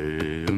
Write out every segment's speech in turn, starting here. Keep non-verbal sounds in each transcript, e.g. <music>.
Está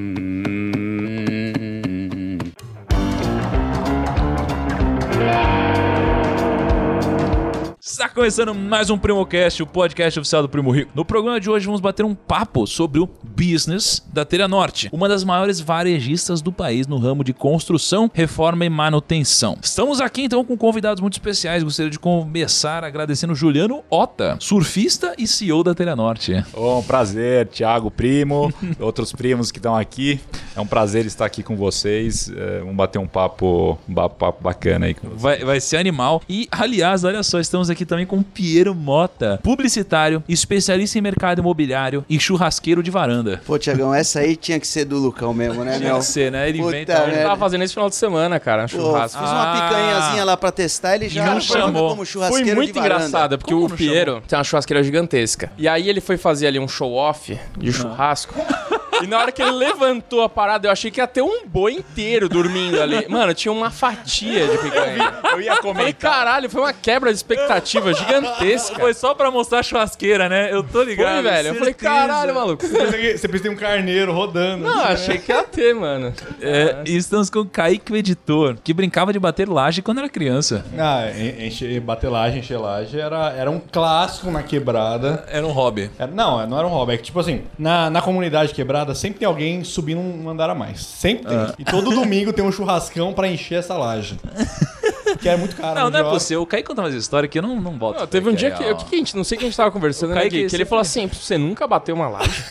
começando mais um PrimoCast, o podcast oficial do Primo Rico. No programa de hoje vamos bater um papo sobre o business da Telha Norte, uma das maiores varejistas do país no ramo de construção, reforma e manutenção. Estamos aqui então com convidados muito especiais. Gostaria de começar agradecendo Juliano Ota, surfista e CEO da Telha Norte. Oh, um prazer, Thiago, primo, <laughs> outros primos que estão aqui. É um prazer estar aqui com vocês. É, vamos bater um papo, um papo bacana aí com vocês. Vai, vai ser animal. E, aliás, olha só, estamos aqui também com o Piero Mota, publicitário, especialista em mercado imobiliário e churrasqueiro de varanda. Pô, Tiagão, essa aí tinha que ser do Lucão mesmo, né, Tinha meu? que ser, né? Ele Puta inventa. Ele tava fazendo esse final de semana, cara, um Pô, churrasco. fiz uma Ah. picanhazinha lá pra testar, ele já não foi chamou. como Foi churrasqueiro muito de varanda. engraçado, porque Como o Piero tem uma churrasqueira gigantesca. E aí ele foi fazer ali um show-off de churrasco. <laughs> E na hora que ele levantou a parada, eu achei que ia ter um boi inteiro dormindo ali. Mano, tinha uma fatia de picanha. Eu ia Eu Falei, caralho, foi uma quebra de expectativa gigantesca. Foi só pra mostrar a churrasqueira, né? Eu tô ligado. Foi, velho. Eu falei, caralho, maluco. Você precisa ter um carneiro rodando. Não, achei que ia ter, mano. É, e estamos com o Kaique, o editor, que brincava de bater laje quando era criança. Ah, en- encher, batelagem, encher laje era, era um clássico na quebrada. Era um hobby. Era- não, não era um hobby. É que, tipo assim, na, na comunidade quebrada sempre tem alguém subindo um andar a mais. Sempre tem. Ah. E todo domingo tem um churrascão pra encher essa laje. que é muito caro. Não, não é possível. O Kaique conta mais história que eu não, não volto. Não, teve um dia é que. real. O que, que a gente. Não sei o que a gente tava conversando, O né, Kaique Gui? Que ele falou assim: você nunca bateu uma laje?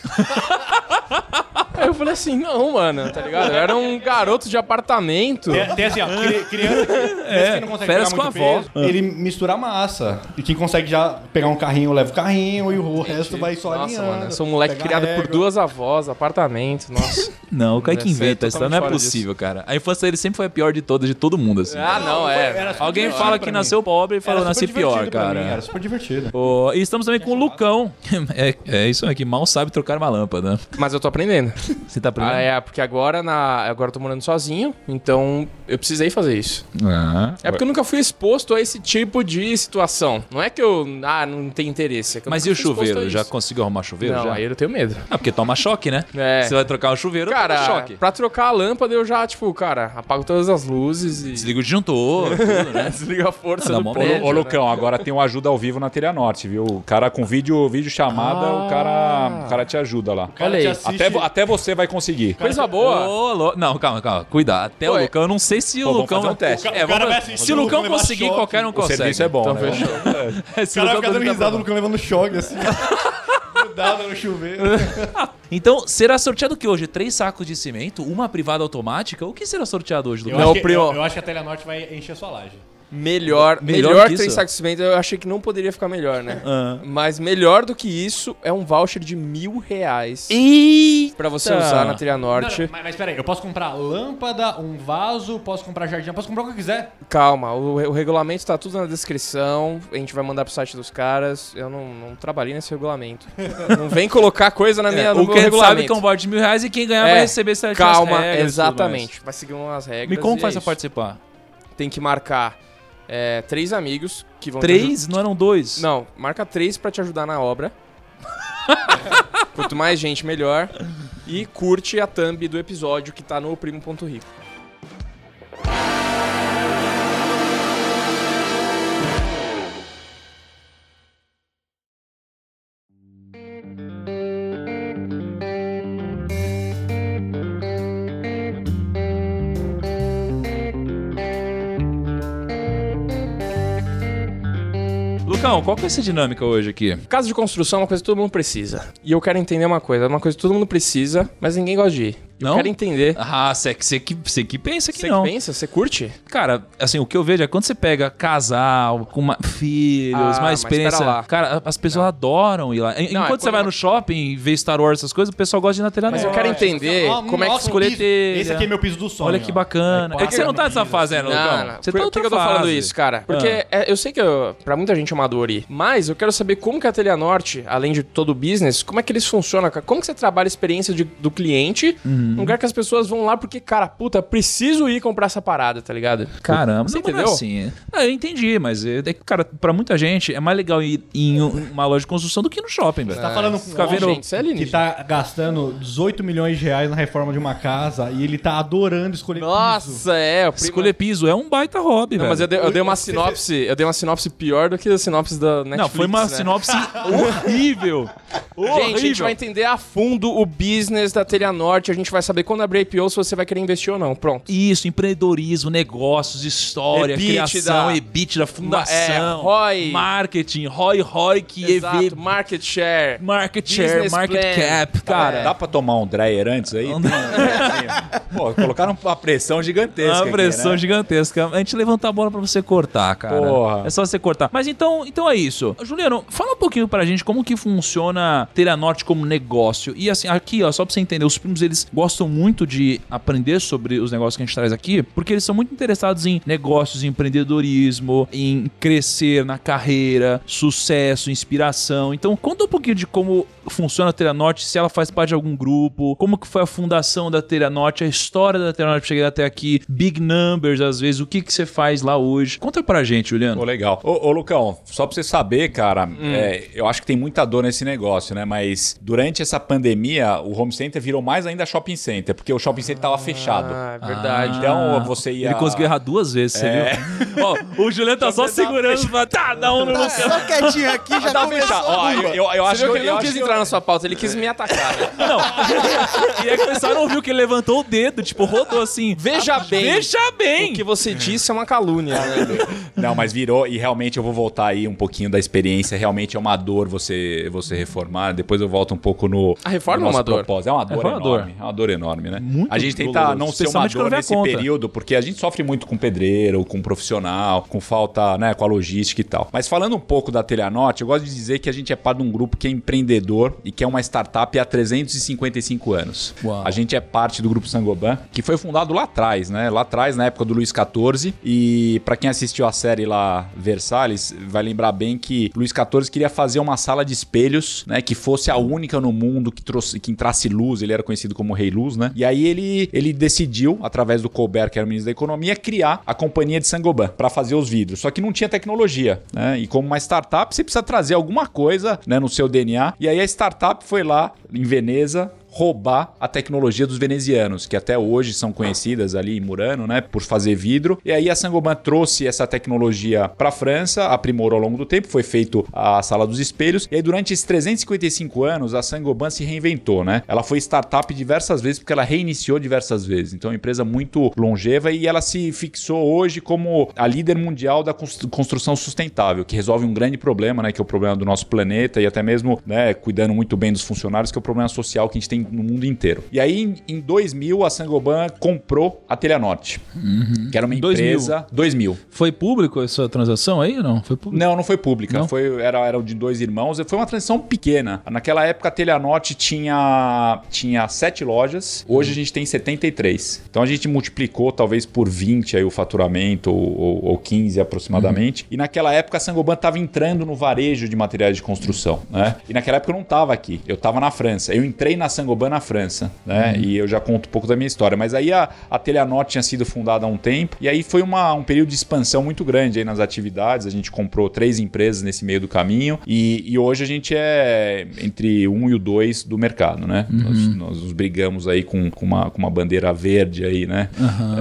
Aí eu falei assim, não, mano, tá ligado? Eu era um garoto de apartamento. Tem, tem assim, ó, cri- criança, criança <laughs> que não consegue férias pegar com muito a avó. peso, ele mistura a massa. E quem consegue já pegar um carrinho, leva o carrinho e o resto vai só Nossa, alinhando. mano, eu sou um moleque criado por régua. duas avós, apartamento, nossa. <laughs> Não, o Kaique Deve ser inventa. Isso não é totalmente fora possível, cara. A infância dele sempre foi a pior de todas, de todo mundo, assim. Ah, não, é. Alguém fala pra que mim. nasceu pobre e falou Era nasci pior, divertido pra cara. mim, Era super divertido. Ô, e estamos também com o Lucão. <laughs> É, é isso aí, que mal sabe trocar uma lâmpada. Mas eu tô aprendendo. Você tá aprendendo? Ah, é, porque agora na. Agora eu tô morando sozinho, então eu precisei fazer isso. Ah. É porque eu nunca fui exposto a esse tipo de situação. Não é que eu. Ah, não tem interesse. É que eu Mas e o chuveiro? Já conseguiu arrumar chuveiro? Não, já? aí eu tenho medo. Ah, porque toma choque, né? <laughs> É. Você vai trocar o chuveiro, toma Cara, choque. pra trocar a lâmpada eu já, tipo, cara, apago todas as luzes e. Desliga o disjuntor, tudo, né? <laughs> Desliga a força Ah, dá do prédio. Ô, ô, Lucão, agora tem um ajuda ao vivo na Telha Norte, viu? O cara com vídeo, vídeo chamada, Ah. o, cara, o cara te ajuda lá. cara Olha aí. te assiste- Até, até você vai conseguir. Coisa boa. Ô, lou- Não, calma, calma. Cuidado. Até Pô, o é- Lucão, eu não sei se o Pô, vamos Lucão. fazer um teste. É, O cara vamos- vai assistir Se o o Lucão conseguir, choque. qualquer um O consegue. serviço é bom, Então né? fechou. <laughs> Se O o cara Lucão fica dando risada, o Lucão levando choque, assim. <laughs> Grudado no chuveiro. <laughs> Então, será sorteado o que hoje? Três sacos de cimento, uma privada automática? O que será sorteado hoje, Eu, Lucão? Não, acho que, eu, eu acho que a Telenorte vai encher sua laje. Melhor, Melhor melhor, que que isso? três sacos de cimento, eu achei que não poderia ficar melhor, né? Ah. Mas melhor do que isso é um voucher de mil reais Eita! pra você usar na Trilha Norte. mas, mas peraí, eu posso comprar lâmpada, um vaso, posso comprar jardim, eu posso comprar o que eu quiser. Calma, o, o regulamento tá tudo na descrição. A gente vai mandar pro site dos caras. Eu não, não trabalhei nesse regulamento. <laughs> não vem colocar coisa na minha, no o meu gente sabe regulamento. que é um voucher de mil reais e quem ganhar É, vai receber certinho Calma, regras exatamente. Vai seguir umas regras. Me como faz é pra participar? Tem que marcar é, três amigos que vão Três? Não eram dois? Não, marca três pra te ajudar na obra. <laughs> Quanto mais gente, melhor. E curte a thumb do episódio que tá no primo.rico. Lucão, qual que vai ser a dinâmica hoje aqui? Casa de construção é uma coisa que todo mundo precisa. E eu quero entender uma coisa. É uma coisa que todo mundo precisa, mas ninguém gosta de ir. Eu Não? quero entender. Ah, você você que, você que pensa que Você não. que pensa? Você curte? Cara, assim, o que eu vejo é quando você pega casal, com uma- filhos, Ah, mais experiência. Cara, as pessoas adoram ir lá. En- Não, é Enquanto você vai no shopping e vê Star Wars, essas coisas, o pessoal gosta de ir na telha Mas eu quero entender Ah, como é que escolher telha. Esse aqui é meu piso do sonho. Olha que bacana. Aí É que você não tá nessa fase, né, Lucão? Não, não. Você tá por que eu tô falando isso, cara? Porque é, eu sei que eu- pra muita gente é uma dor ir, mas eu quero saber como que a Telha Norte, além de todo o business, como é que eles funcionam, cara? Como que você trabalha a experiência de- do cliente Um lugar que as pessoas vão lá porque, cara, puta, preciso ir comprar essa parada, tá ligado? Caramba, Você não, mas não é entendeu? assim. Ah, eu entendi, mas é, é que, cara, pra muita gente é mais legal ir em um- uma loja de construção do que no shopping, velho. Você tá falando com um vendo- gente, é que tá gastando 18 milhões de reais na reforma de uma casa e ele tá adorando escolher piso. Nossa, é. O primo... Escolher piso é um baita hobby, Não, velho. mas eu dei, eu dei uma sinopse, eu dei uma sinopse pior do que a sinopse da Netflix. Não, foi uma né? sinopse <laughs> horrível. Gente, a gente vai entender a fundo o business da Telha Norte, a gente vai saber quando abrir IPO se você vai querer investir ou não. Pronto. Isso, empreendedorismo, negócios, história, EBITDA. criação, EBITDA, fundação, É, ROI. marketing, ROI, ROI, que Exato, EV, market share. market share, market plan. cap, cara. Dá pra tomar um dryer antes aí? <laughs> Pô, colocaram uma pressão gigantesca. Uma aqui, pressão né? gigantesca. A gente levanta a bola pra você cortar, cara. Porra. É só você cortar. Mas então, então é isso. Juliano, fala um pouquinho pra gente como que funciona Telha Norte como negócio. E assim, aqui, ó, só pra você entender, os primos eles gostam muito de aprender sobre os negócios que a gente traz aqui, porque eles são muito interessados em negócios, em empreendedorismo, em crescer na carreira, sucesso, inspiração. Então, conta um pouquinho de como funciona a Telha Norte, se ela faz parte de algum grupo, como que foi a fundação da Telha Norte, a história da Telha Norte pra chegar até aqui, big numbers às vezes, o que que você faz lá hoje. Conta pra gente, Juliano. Pô, legal. Ô, ô, Lucão, só pra você saber, cara, Hum. é, eu acho que tem muita dor nesse negócio, né? Mas durante essa pandemia, o home center virou mais ainda shopping center, porque o shopping center tava fechado. Ah, é verdade. Então você ia. Ele conseguiu errar duas vezes, você É. viu? <laughs> Ó, o Juliano tá só segurando pra tá, dá um <laughs> no Tá só quietinho aqui, já Tá começou. fechado. Ó, eu, eu, eu acho que ele não quis entrar na sua pauta, ele quis me atacar. né? Não. <laughs> E é que o pessoal não viu que ele levantou o dedo, tipo, rodou assim. Veja bem. Veja bem. O que você disse é uma calúnia, né? Não, mas virou e realmente eu vou voltar aí um pouquinho da experiência. Realmente é uma dor você, você reformar. Depois eu volto um pouco no. A reforma no é uma dor. propósito. É uma dor É uma dor. Enorme. Uma dor enorme, né? Muito a gente tenta doloroso, não ser uma dor nesse conta. período, porque a gente sofre muito com pedreiro, com profissional, com falta, né, com a logística e tal. Mas falando um pouco da Telhanorte, eu gosto de dizer que a gente é parte de um grupo que é empreendedor e que é uma startup há 355 anos. Uau. A gente é parte do grupo Sangoban, que foi fundado lá atrás, né? Lá atrás, na época do Luiz XIV. E pra quem assistiu a série lá, Versalhes, vai lembrar bem que Luiz XIV queria fazer uma sala de espelhos, né? Que fosse a única no mundo que, trouxe, que entrasse luz. Ele era conhecido como Rei Luz, né? E aí ele, ele decidiu, através do Colbert, que era o ministro da Economia, criar a companhia de Sangoban para fazer os vidros. Só que não tinha tecnologia, né? E como uma startup, você precisa trazer alguma coisa né, no seu DNA. E aí a startup foi lá em Veneza, roubar a tecnologia dos venezianos, que até hoje são conhecidas ali em Murano, né, por fazer vidro. E aí a Saint-Gobain trouxe essa tecnologia para a França, aprimorou ao longo do tempo, foi feito a sala dos espelhos. E aí durante esses 355 anos a Saint-Gobain se reinventou, né? Ela foi startup diversas vezes porque ela reiniciou diversas vezes. Então é uma empresa muito longeva e ela se fixou hoje como a líder mundial da cons- construção sustentável, que resolve um grande problema, né, que é o problema do nosso planeta e até mesmo, né, cuidando muito bem dos funcionários, que é o problema social que a gente tem no mundo inteiro. E aí, em, em 2000, a Sangoban comprou a Telhanorte, que era uma Em 2000. empresa... 2000. Foi público essa transação aí ou não? Foi público? Não, não foi pública. Não? Foi, era, era de dois irmãos. Foi uma transição pequena. Naquela época, a Telhanorte tinha, tinha sete lojas. Hoje a gente tem 73. Então a gente multiplicou talvez por 20 aí o faturamento, ou, ou, ou 15 aproximadamente. E naquela época, a Sangoban estava entrando no varejo de materiais de construção. Né? E naquela época eu não estava aqui. Eu estava na França. Eu entrei na Sangoban na França. Né? E eu já conto um pouco da minha história. Mas aí a, a Telhanorte tinha sido fundada há um tempo. E aí foi uma, um período de expansão muito grande aí nas atividades. A gente comprou três empresas nesse meio do caminho. E, e hoje a gente é entre um e o dois do mercado, né? Nós, nós nos brigamos aí com, com, uma, com uma bandeira verde aí, né?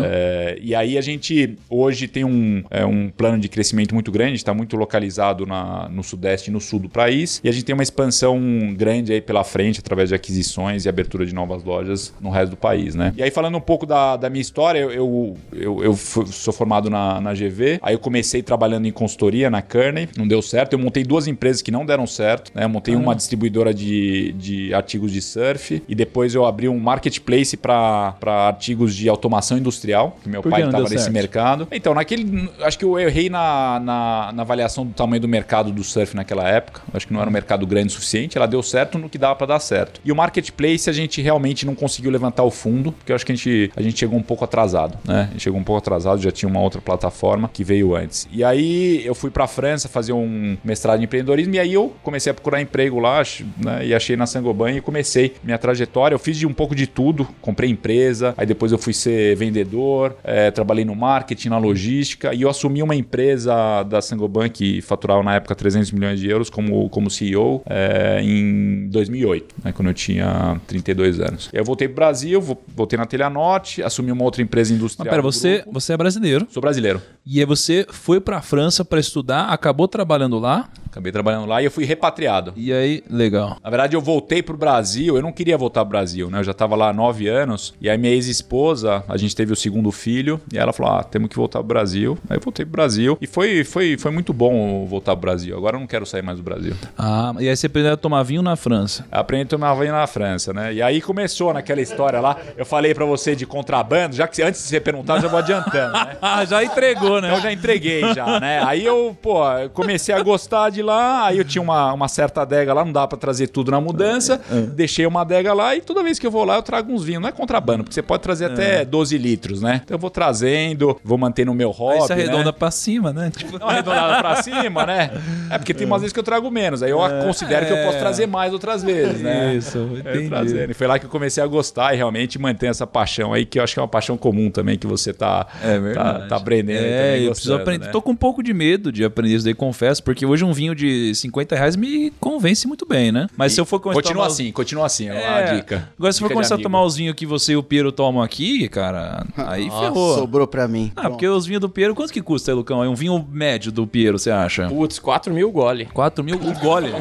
É, e aí a gente hoje tem um, é, um plano de crescimento muito grande. Está muito localizado na, no sudeste e no sul do país. E a gente tem uma expansão grande aí pela frente através de aquisições e abertura de novas lojas no resto do país, né? E aí falando um pouco da, da minha história, eu, eu, eu, sou formado na, na GV. Aí eu comecei trabalhando em consultoria na Kearney, não deu certo. Eu montei duas empresas que não deram certo, né? Eu montei uma distribuidora de, de artigos de surf e depois eu abri um marketplace para artigos de automação industrial, que meu Por pai estava nesse certo? mercado. Então, naquele. Acho que eu errei na, na, na avaliação do tamanho do mercado do surf naquela época. Acho que não era um mercado grande o suficiente. Ela deu certo no que dava para dar certo. E o marketplace sei se a gente realmente não conseguiu levantar o fundo, porque eu acho que a gente, a gente chegou um pouco atrasado, né? A gente chegou um pouco atrasado, já tinha uma outra plataforma que veio antes. E aí eu fui pra França fazer um mestrado em empreendedorismo e aí eu comecei a procurar emprego lá, né? E achei na Sangoban e comecei minha trajetória. Eu fiz de um pouco de tudo, comprei empresa, aí depois eu fui ser vendedor, eh, trabalhei no marketing, na logística e eu assumi uma empresa da Sangoban que faturava na época 300 milhões de euros como, como CEO eh, em 2008, né, quando eu tinha 32 anos. Eu voltei pro Brasil, vo- voltei na Telha Norte, assumi uma outra empresa Mas industrial. pera, do você, grupo. você é brasileiro. Sou brasileiro. E aí você foi pra França pra estudar, acabou trabalhando lá. Acabei trabalhando lá e eu fui repatriado. E aí, legal. Na verdade, eu voltei pro Brasil. Eu não queria voltar pro Brasil, né? Eu já tava lá há nove anos. E aí, minha ex-esposa, a gente teve o segundo filho. E ela falou: Ah, temos que voltar pro Brasil. Aí eu voltei pro Brasil. E foi, foi, foi muito bom voltar pro Brasil. Agora eu não quero sair mais do Brasil. Ah, e aí você aprendeu a tomar vinho na França. Aprendi a tomar vinho na França, né? E aí começou naquela história lá. Eu falei pra você de contrabando, já que antes de você perguntar, eu já vou adiantando, né? <laughs> Ah, já entregou, né? Então eu já entreguei já, né? Aí eu, pô, comecei a gostar de lá, aí eu tinha uma, uma certa adega lá, não dá pra trazer tudo na mudança, deixei uma adega lá e toda vez que eu vou lá eu trago uns vinhos. Não é contrabando, porque você pode trazer até 12 litros, né? Então eu vou trazendo, vou manter no meu hobby, Aí você arredonda né? pra cima, né? Tipo, arredondada pra cima, né? É porque tem umas vezes que eu trago menos, aí eu considero que eu posso trazer mais outras vezes, né? Isso, entendi. E foi lá que eu comecei a gostar e realmente manter essa paixão aí, que eu acho que é uma paixão comum também, que você tá, É tá, tá aprendendo. É, eu preciso aprender. né? Tô com um pouco de medo de aprender isso daí, confesso, porque hoje um vinho de 50 reais me convence muito bem, né? Mas se eu for começar a Continua tomar- assim, continua assim, é É. uma dica. Agora, se for Dica de começar a tomar os vinhos que você e o Piero tomam aqui, cara, <laughs> aí ferrou. Sobrou pra mim. Ah, porque os vinhos do Piero, quanto que custa, Lucão? É um vinho médio do Piero, você acha? Putz, 4 mil gole. 4 mil o gole. <laughs>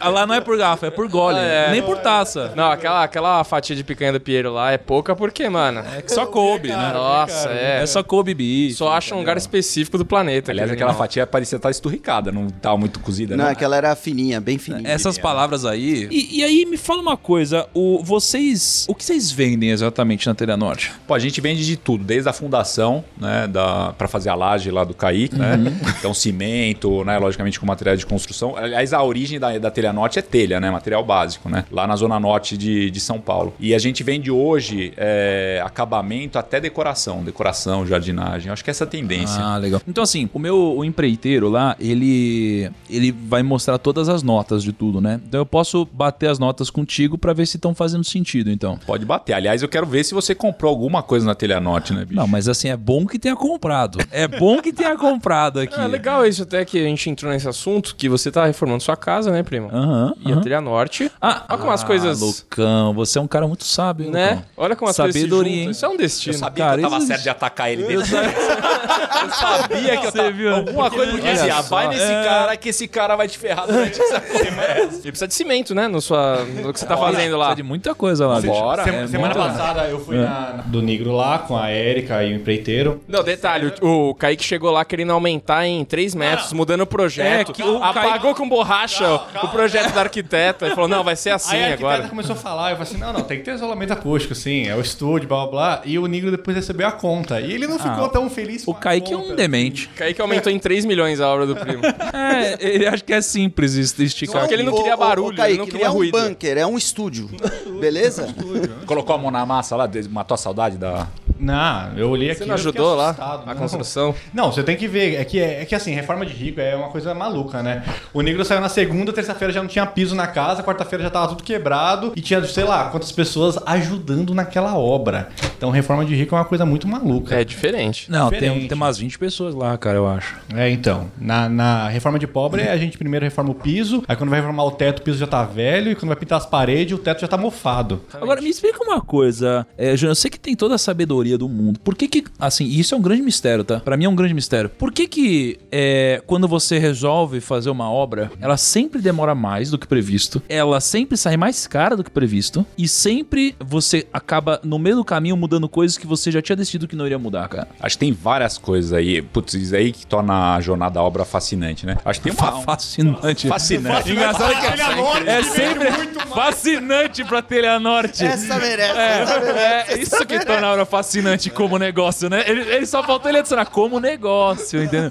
É, lá não é por garrafa, é por gole. É. Nem por taça. Não, aquela, aquela fatia de picanha do Piero lá é pouca porque, mano. É que só coube, né? Nossa, é. É só coube bicho. Só acha um lugar específico do planeta. Aliás, aquela fatia parecia estar esturricada, não tava muito cozida, Não, não. aquela era fininha, bem fininha. Essas palavras aí. E, e aí, me fala uma coisa. O, vocês. O que vocês vendem exatamente na Telha Norte? Pô, a gente vende de tudo, desde a fundação, né, da, pra fazer a laje lá do CAI, né? Então, cimento, né, logicamente com material de construção. Aliás, a origem da, da telha norte é telha, né, material básico, né? Lá na zona norte de, de São Paulo. E a gente vende hoje é, acabamento até decoração, decoração, jardinagem. Acho que essa é a tendência. Ah, legal. Então, assim, o meu o empreiteiro lá, ele ele vai mostrar todas as notas de tudo, né? Então eu posso bater as notas contigo pra ver se estão fazendo sentido, então. Pode bater. Aliás, eu quero ver se você comprou alguma coisa na telha norte, né, bicho? Não, mas assim, é bom que tenha comprado. É bom que tenha comprado aqui. É legal isso até que a gente entrou nesse assunto, que você tá reformando sua casa, né, primo? Aham. E a aham. Telha Norte. Ah, Olha como as ah, coisas- Lucão, você é um cara muito sábio, Né? Lucão? Olha como as coisas se Sabedoria, juntam. Isso é um destino. Eu sabia Cara, que eu tava isso- certo de atacar ele desde Eu sabia que eu Você tava... viu? Alguma coisa porque Olha assim, ah, só. vai nesse É. cara que esse cara vai te ferrar durante essa <laughs> conversa. Ele precisa de cimento, né? No, sua, no que você tá fazendo lá. Precisa de muita coisa lá. Bora. Sema- É semana muito- passada eu fui na, na- do Negro lá com a Érica e o empreiteiro. Não, detalhe, o, o Kaique chegou lá querendo aumentar em 3 metros, mudando o projeto. É, que o apagou com borracha o projeto da arquiteta e falou: não, vai ser assim Aí a arquiteta agora. começou a falar, eu falei assim, não, não, tem que ter isolamento acústico, sim, é o estúdio, blá blá blá. E o Negro depois recebeu a conta. E ele não ficou tão feliz com O a Kaique é um demente. Kaique aumentou em 3 milhões a obra do primo. É, ele acha que é simples esticar. Só que ele não queria barulho, Kaique, ele não queria é ruído. um bunker, é um estúdio. <laughs> Beleza? Colocou a mão na massa lá, matou a saudade da... Não, eu olhei aqui Você não ajudou lá a a construção? Não, você tem que ver. É que, é, é que assim, reforma de rico é uma coisa maluca, né? O negro saiu na segunda, terça-feira já não tinha piso na casa, quarta-feira já tava tudo quebrado e tinha, sei lá, quantas pessoas ajudando naquela obra. Então, reforma de rico é uma coisa muito maluca. É diferente. Não, tem, Diferente. tem umas 20 pessoas lá, cara, eu acho. É, então. Na, na reforma de pobre, a gente primeiro reforma o piso, aí quando vai reformar o teto, o piso já tá velho, e quando vai pintar as paredes, o teto já tá mofado. Agora, me explica uma coisa, é, Júnior, eu sei que tem toda a sabedoria do mundo. Por que que, assim, isso é um grande mistério, tá? Pra mim é um grande mistério. Por que que, é, quando você resolve fazer uma obra, ela sempre demora mais do que previsto, ela sempre sai mais cara do que previsto, e sempre você acaba, no meio do caminho, mudando coisas que você já tinha decidido que não iria mudar, cara? Acho que tem várias coisas aí. Putz, isso aí que torna a jornada da obra fascinante, né? Acho que tem uma... <laughs> Fascinante. Fascinante. Engraçado que é sempre, Fascinante pra Telha Norte. Essa merece, essa merece. É, isso que torna a fascinante como negócio, né? Ele, ele só faltou ele adicionar como negócio, entendeu?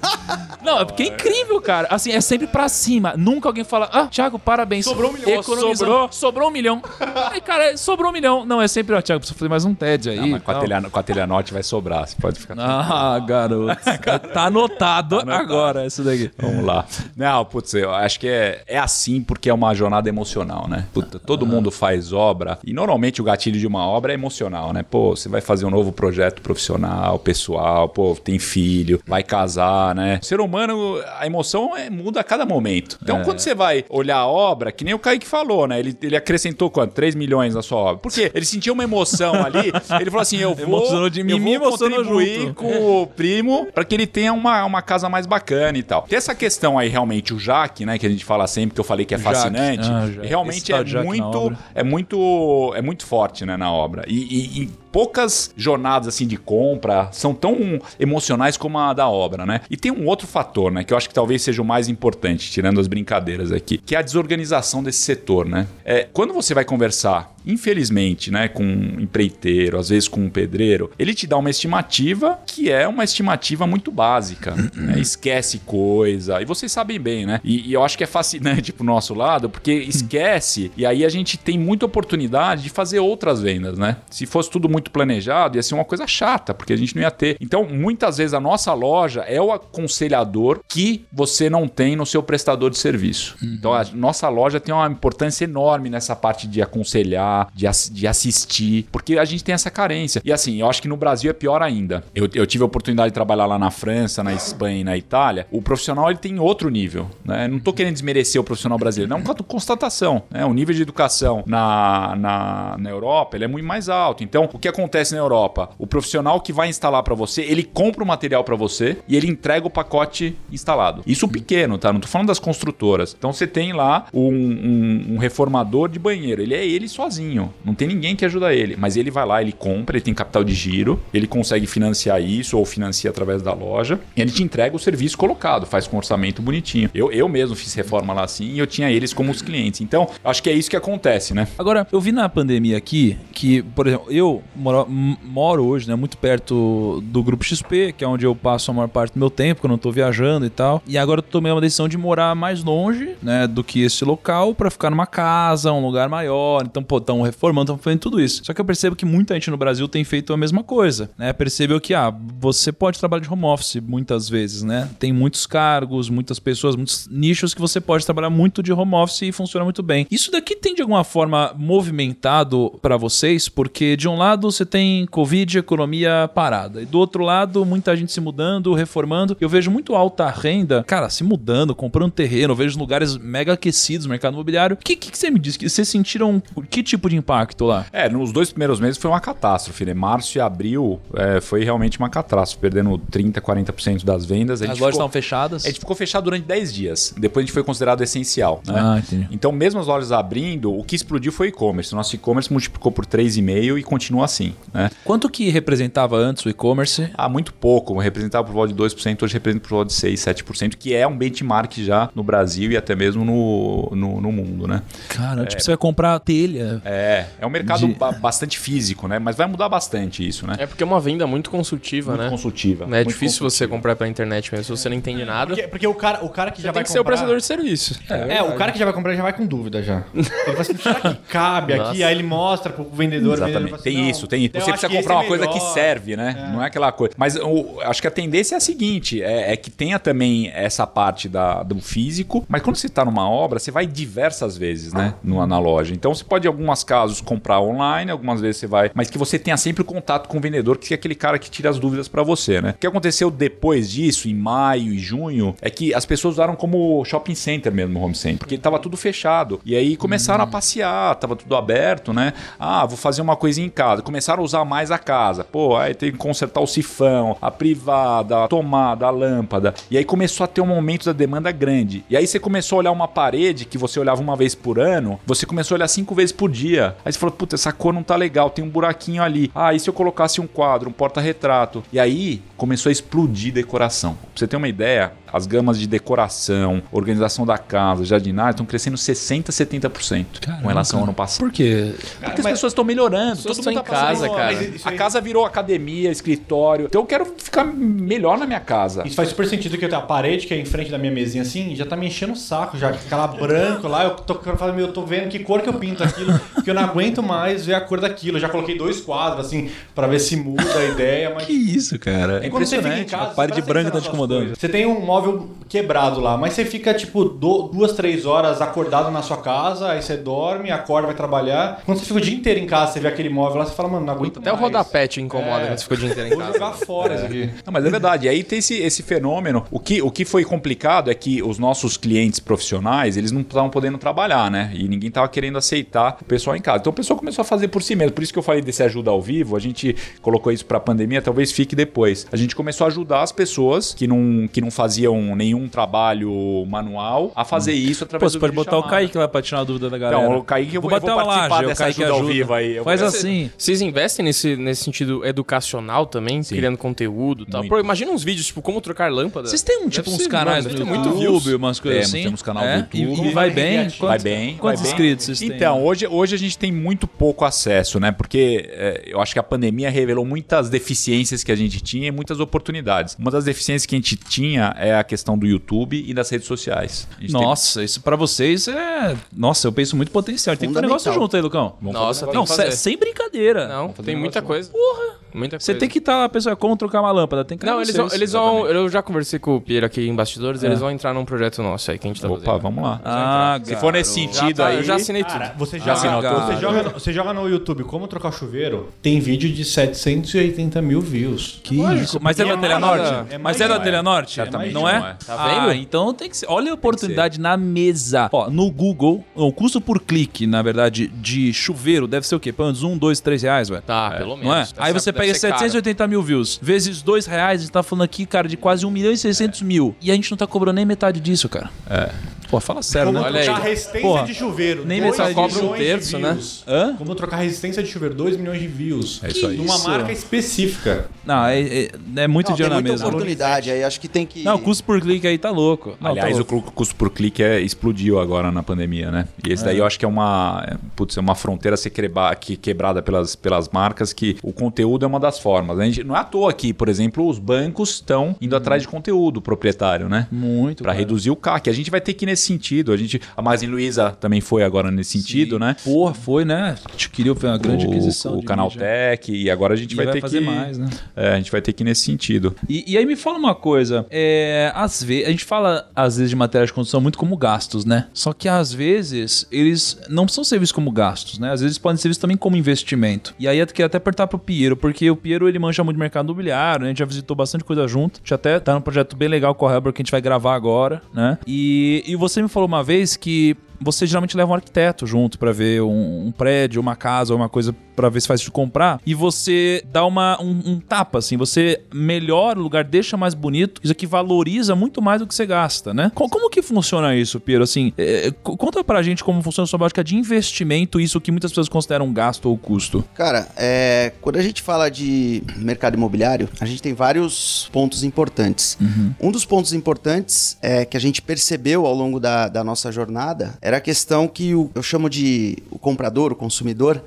Não, é porque é incrível, cara. Assim, é sempre pra cima. Nunca alguém fala, ah, Thiago, parabéns. Sobrou um milhão. Economizou. Sobrou, sobrou um milhão. Aí, cara, sobrou um milhão. Não, é sempre, ó, Thiago, preciso fazer mais um TED aí. Não, mas com a, telha, com a telha norte vai sobrar, você pode ficar. Ah, garoto. <laughs> Tá anotado, agora isso daqui. Vamos lá. Não, putz, eu acho que é, é assim porque é uma jornada emocional, né? Todo mundo faz obra e normalmente o gatilho de uma obra é emocional, né? Pô, você vai fazer um novo projeto profissional, pessoal, pô, tem filho, vai casar, né? O ser humano, a emoção é, muda a cada momento. Então, quando você vai olhar a obra, que nem o Kaique falou, né? Ele, ele acrescentou quanto? 3 milhões na sua obra. Por quê? Ele sentiu uma emoção ali, <laughs> ele falou assim: eu vou, Emocionou de mim, eu me vou contribuir junto. com o primo para que ele tenha uma, uma casa mais bacana e tal. Tem essa questão aí, realmente, o Jaque, né? Que a gente fala sempre, que eu falei que é fascinante. Ah, realmente é muito, é muito. É muito forte, né, na obra. E, e- e poucas jornadas assim de compra são tão emocionais como a da obra, né? E tem um outro fator, né? Que eu acho que talvez seja o mais importante, tirando as brincadeiras aqui, que é a desorganização desse setor, né? É, quando você vai conversar, infelizmente, né, com um empreiteiro, às vezes com um pedreiro, ele te dá uma estimativa que é uma estimativa muito básica. né? <clears throat> Esquece coisa. E vocês sabem bem, né? E, e eu acho que é fascinante <laughs> pro nosso lado, porque <clears throat> esquece, e aí a gente tem muita oportunidade de fazer outras vendas, né? Se fosse tudo muito planejado, ia ser uma coisa chata, porque a gente não ia ter. Então, muitas vezes a nossa loja é o aconselhador que você não tem no seu prestador de serviço. Então, a nossa loja tem uma importância enorme nessa parte de aconselhar, de, ass- de assistir, porque a gente tem essa carência. E assim, eu acho que no Brasil é pior ainda. Eu, eu tive a oportunidade de trabalhar lá na França, na Espanha e na Itália. O profissional ele tem outro nível. Né? Não tô querendo desmerecer o profissional brasileiro, não é constatação. Né? O nível de educação na, na, na Europa ele é muito mais alto. Então, o que acontece na Europa? O profissional que vai instalar para você, ele compra o material para você e ele entrega o pacote instalado. Isso pequeno, tá? Não tô falando das construtoras. Então você tem lá um, um- um reformador de banheiro. Ele é ele sozinho. Não tem ninguém que ajuda ele. Mas ele vai lá, ele compra, ele tem capital de giro, ele consegue financiar isso ou financia através da loja. E ele te entrega o serviço colocado, faz com orçamento bonitinho. Eu, eu mesmo fiz reforma lá assim e eu tinha eles como os clientes. Então, acho que é isso que acontece, né? Agora, eu vi na pandemia aqui que, por exemplo, eu moro, moro hoje, né, muito perto do Grupo XP, que é onde eu passo a maior parte do meu tempo, quando eu tô viajando e tal. E agora eu tomei uma decisão de morar mais longe, né, do que esse local, pra ficar numa casa, um lugar maior. Então, pô, tão reformando, tão fazendo tudo isso. Só que eu percebo que muita gente no Brasil tem feito a mesma coisa, né? Percebeu que, ah, você pode trabalhar de home office muitas vezes, né? Tem muitos cargos, muitas pessoas, muitos nichos que você pode trabalhar muito de home office e funciona muito bem. Isso daqui tem de alguma forma movimentado pra vocês, porque de um lado você tem Covid, economia parada, e do outro lado muita gente se mudando, reformando. Eu vejo muito alta renda, cara, se mudando, comprando terreno, eu vejo lugares mega aquecidos mercado imobiliário. O que, que, que você me disse? Que vocês sentiram que tipo de impacto lá? É, nos dois primeiros meses foi uma catástrofe, né? Março e abril é, foi realmente uma catástrofe, perdendo 30%, 40% das vendas. As lojas ficou- estavam fechadas? A gente ficou fechado durante 10 dias. Depois a gente foi considerado essencial. Né? Ah, entendi. Então, mesmo as lojas abrindo, o que explodiu foi o e-commerce. Nosso e-commerce multiplicou por 3,5 e continua assim. Né? Quanto que representava antes o e-commerce? Há muito pouco, representava por volta de 2%, hoje representa por volta de 6, 7%, que é um benchmark já no Brasil e até mesmo no, no, no mundo, né? Cara, tipo, você vai comprar telha. É, é um mercado De- ba- bastante físico, né? Mas vai mudar bastante isso, né? É porque é uma venda muito consultiva, muito né? consultiva. É muito difícil você consultiva. comprar pela internet mesmo, se você não entende nada. Porque, porque o, cara, o cara que já Já vai tem que ser o comprar... prestador de serviço. É, o cara que já vai comprar já vai com dúvida já. <laughs> Ele fala assim, será que cabe aqui? Nossa. Aí ele mostra pro vendedor. o vendedor Exatamente. assim, Tem "Não, isso, tem eu Você precisa comprar é uma coisa que melhor." serve, né? Não é aquela coisa. Mas o- acho que a tendência é a seguinte: é, é que tenha também essa parte da, do físico, mas quando você está numa obra, você vai diversas vezes, né? No, na loja. Então você pode, em alguns casos, comprar online, algumas vezes você vai. Mas que você tenha sempre contato com o vendedor, que é aquele cara que tira as dúvidas para você, né? O que aconteceu depois disso, em maio e junho, é que as pessoas usaram como shopping center mesmo o home center, porque tava tudo fechado. E aí começaram a passear, tava tudo aberto, né? Ah, vou fazer uma coisinha em casa. Começaram a usar mais a casa. Pô, aí tem que consertar o sifão, a privada, a tomada, a lâmpada. E aí começou a ter um momento da demanda grande. E aí você começou a olhar uma parede que você olhava uma vez por ano, você começou a olhar cinco vezes por dia. Aí você falou, puta, essa cor não tá legal, tem um buraquinho ali. Ah, e se eu colocasse um quadro, um porta-retrato? E aí começou a explodir decoração. Pra você ter uma ideia, as gamas de decoração, organização da casa, jardinagem, estão crescendo 60%, 70% com relação ao ano passado. Por quê? Porque as pessoas estão melhorando, todo mundo tá em casa, passando- cara. Isso A aí- casa virou academia, escritório. Então eu quero ficar melhor na minha casa. Isso faz super sentido que eu tenho a parede que é em frente da minha mesinha assim, já tá me enchendo o saco já. Aquela branco lá, eu tô, falo, meu, eu tô vendo que cor que eu pinto aquilo, porque eu não aguento mais ver a cor daquilo. Eu já coloquei dois quadros assim, pra ver se muda a ideia, mas. Que isso, cara? É quando você fica em impressionante. casa, a parede branca atenção tá te incomodando. coisas. Você tem um móvel quebrado lá, mas você fica tipo do- duas, três horas acordado na sua casa, aí você dorme, acorda, vai trabalhar. Quando você fica o dia inteiro em casa, você vê aquele móvel lá, você fala, mano, não aguento Até o mais. rodapé te incomoda É. quando você ficou o dia inteiro em Vou casa. jogar fora isso aqui. Não, mas é verdade. E aí tem esse, esse fenômeno. O que, o que foi complicado é que os nossos clientes profissionais, eles não estavam podendo trabalhar, né? E ninguém estava querendo aceitar o pessoal em casa. Então o pessoal começou a fazer por si mesmo. Por isso que eu falei desse ajuda ao vivo. A gente colocou isso para a pandemia, talvez fique depois. A gente começou a ajudar as pessoas que não, que não faziam nenhum trabalho manual a fazer isso Pô, através você do pode botar o videochamada. Kaique lá pra tirar a dúvida da galera. Então, o Kaique, eu vou, eu vou uma participar laje, o dessa Kaique ajuda, ao ajuda. vivo aí. Eu Faz vou- assim. Vocês investem nesse, nesse sentido educacional também, criando conteúdo e tal? Pô, imagina uns vídeos, tipo, como trocar lâmpada. Vocês têm um, Deve tipo uns ser, canais no YouTube, muito views. umas coisas Temos, assim? temos canal é? no YouTube. E, e vai bem? Vai Quantos- bem, Quantos vai bem. inscritos vocês têm? Então, hoje, hoje a gente tem muito pouco acesso, né? Porque é, eu acho que a pandemia revelou muitas deficiências que a gente tinha e muitas oportunidades. Uma das deficiências que a gente tinha é a questão do YouTube e das redes sociais. A gente tem- Nossa, isso pra vocês é. Nossa, eu penso muito potencial. Tem que ter um negócio junto aí, Lucão. Vamos Nossa, Não, sem brincadeira. Não, tem muita coisa. Porra! Muita Você coisa. tem que estar lá, pessoal, como trocar uma lâmpada. Tem que Não, eles vão, eles vão. Eu já conversei com o Piero aqui em bastidores, eles vão entrar num projeto nosso aí que a gente tá Opa, fazendo. vamos lá. Ah, Se for nesse sentido Já tá, aí. eu já assinei tudo. Cara, você Já assinou tudo? você, joga, você joga no YouTube como trocar o chuveiro, tem vídeo de 780 mil views. Que isso? Mas é da é Telenorte? é Mas é da. Telenorte? Não é? não é. Tá Ah, vendo? então tem que ser. Olha a oportunidade na mesa. Ó, no Google, o custo por clique, na verdade, de chuveiro deve ser o quê? Pelo menos um, dois, três reais, ué. Tá, pelo menos. Não é? Deve Aí você pega ser caro. 780 mil views, vezes dois reais, a gente tá falando aqui, cara, de quase 1 milhão e 600 mil. E a gente não tá cobrando nem metade disso, cara. É. Pô, fala sério, Como né? Olha aí. trocar resistência Porra, de chuveiro. nem dois metade milhões cobra um terço, né? Hã? Como trocar resistência de chuveiro, 2 milhões de views. É isso aí. Numa Isso. marca específica. Não, é, é, é muito Não, dinheiro mesa. oportunidade aí, acho que tem que... Não, o custo por clique aí tá louco. Não, Aliás, tá o cu- custo por clique é, explodiu agora na pandemia, né? E esse daí eu acho que é uma, é, putz, é uma fronteira a ser quebra- que- quebrada pelas, pelas marcas, que o conteúdo é uma das formas. A gente, não é à toa que, por exemplo, os bancos estão indo atrás de conteúdo proprietário, né? Muito, Para reduzir o CAC. A gente vai ter que ir nesse sentido. A gente, a Magazine Luiza também foi agora nesse sentido, né? Porra, foi, né? A gente queria foi uma grande o, aquisição. o Canaltech e agora a gente vai, vai ter fazer que mais, né? É, a gente vai ter que ir nesse sentido. E, e aí me fala uma coisa, é, às vezes, a gente fala às vezes de matéria de construção muito como gastos, né? Só que às vezes eles não são ser vistos como gastos, né? Às vezes podem ser vistos também como investimento. E aí eu queria até apertar pro Piero, porque o Piero ele manja muito de mercado imobiliário, né? A gente já visitou bastante coisa junto. A gente até tá num projeto bem legal com a Helber que a gente vai gravar agora, né? E, e você me falou uma vez que você geralmente leva um arquiteto junto pra ver um, um prédio, uma casa, alguma coisa pra ver se faz de comprar. E você dá uma, um, um tapa, assim. Você melhora o lugar, deixa mais bonito. Isso aqui valoriza muito mais do que você gasta, né? Co- Como, que funciona isso, Piero? Assim, é, co- conta pra gente como funciona a sua lógica de investimento, isso que muitas pessoas consideram um gasto ou custo. Cara, é, quando a gente fala de mercado imobiliário, a gente tem vários pontos importantes. Um dos pontos importantes é que a gente percebeu ao longo da, da nossa jornada era a questão que o, eu chamo de o comprador, o consumidor,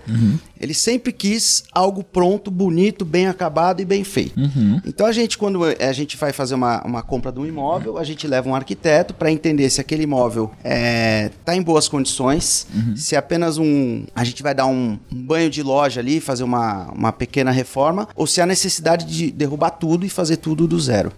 ele sempre quis algo pronto, bonito, bem acabado e bem feito. Então a gente, quando a gente vai fazer uma, uma compra de um imóvel, a gente leva um arquiteto para entender se aquele imóvel está em boas condições, se é apenas um. A gente vai dar um, um banho de loja ali, fazer uma, uma pequena reforma, ou se há necessidade de derrubar tudo e fazer tudo do zero.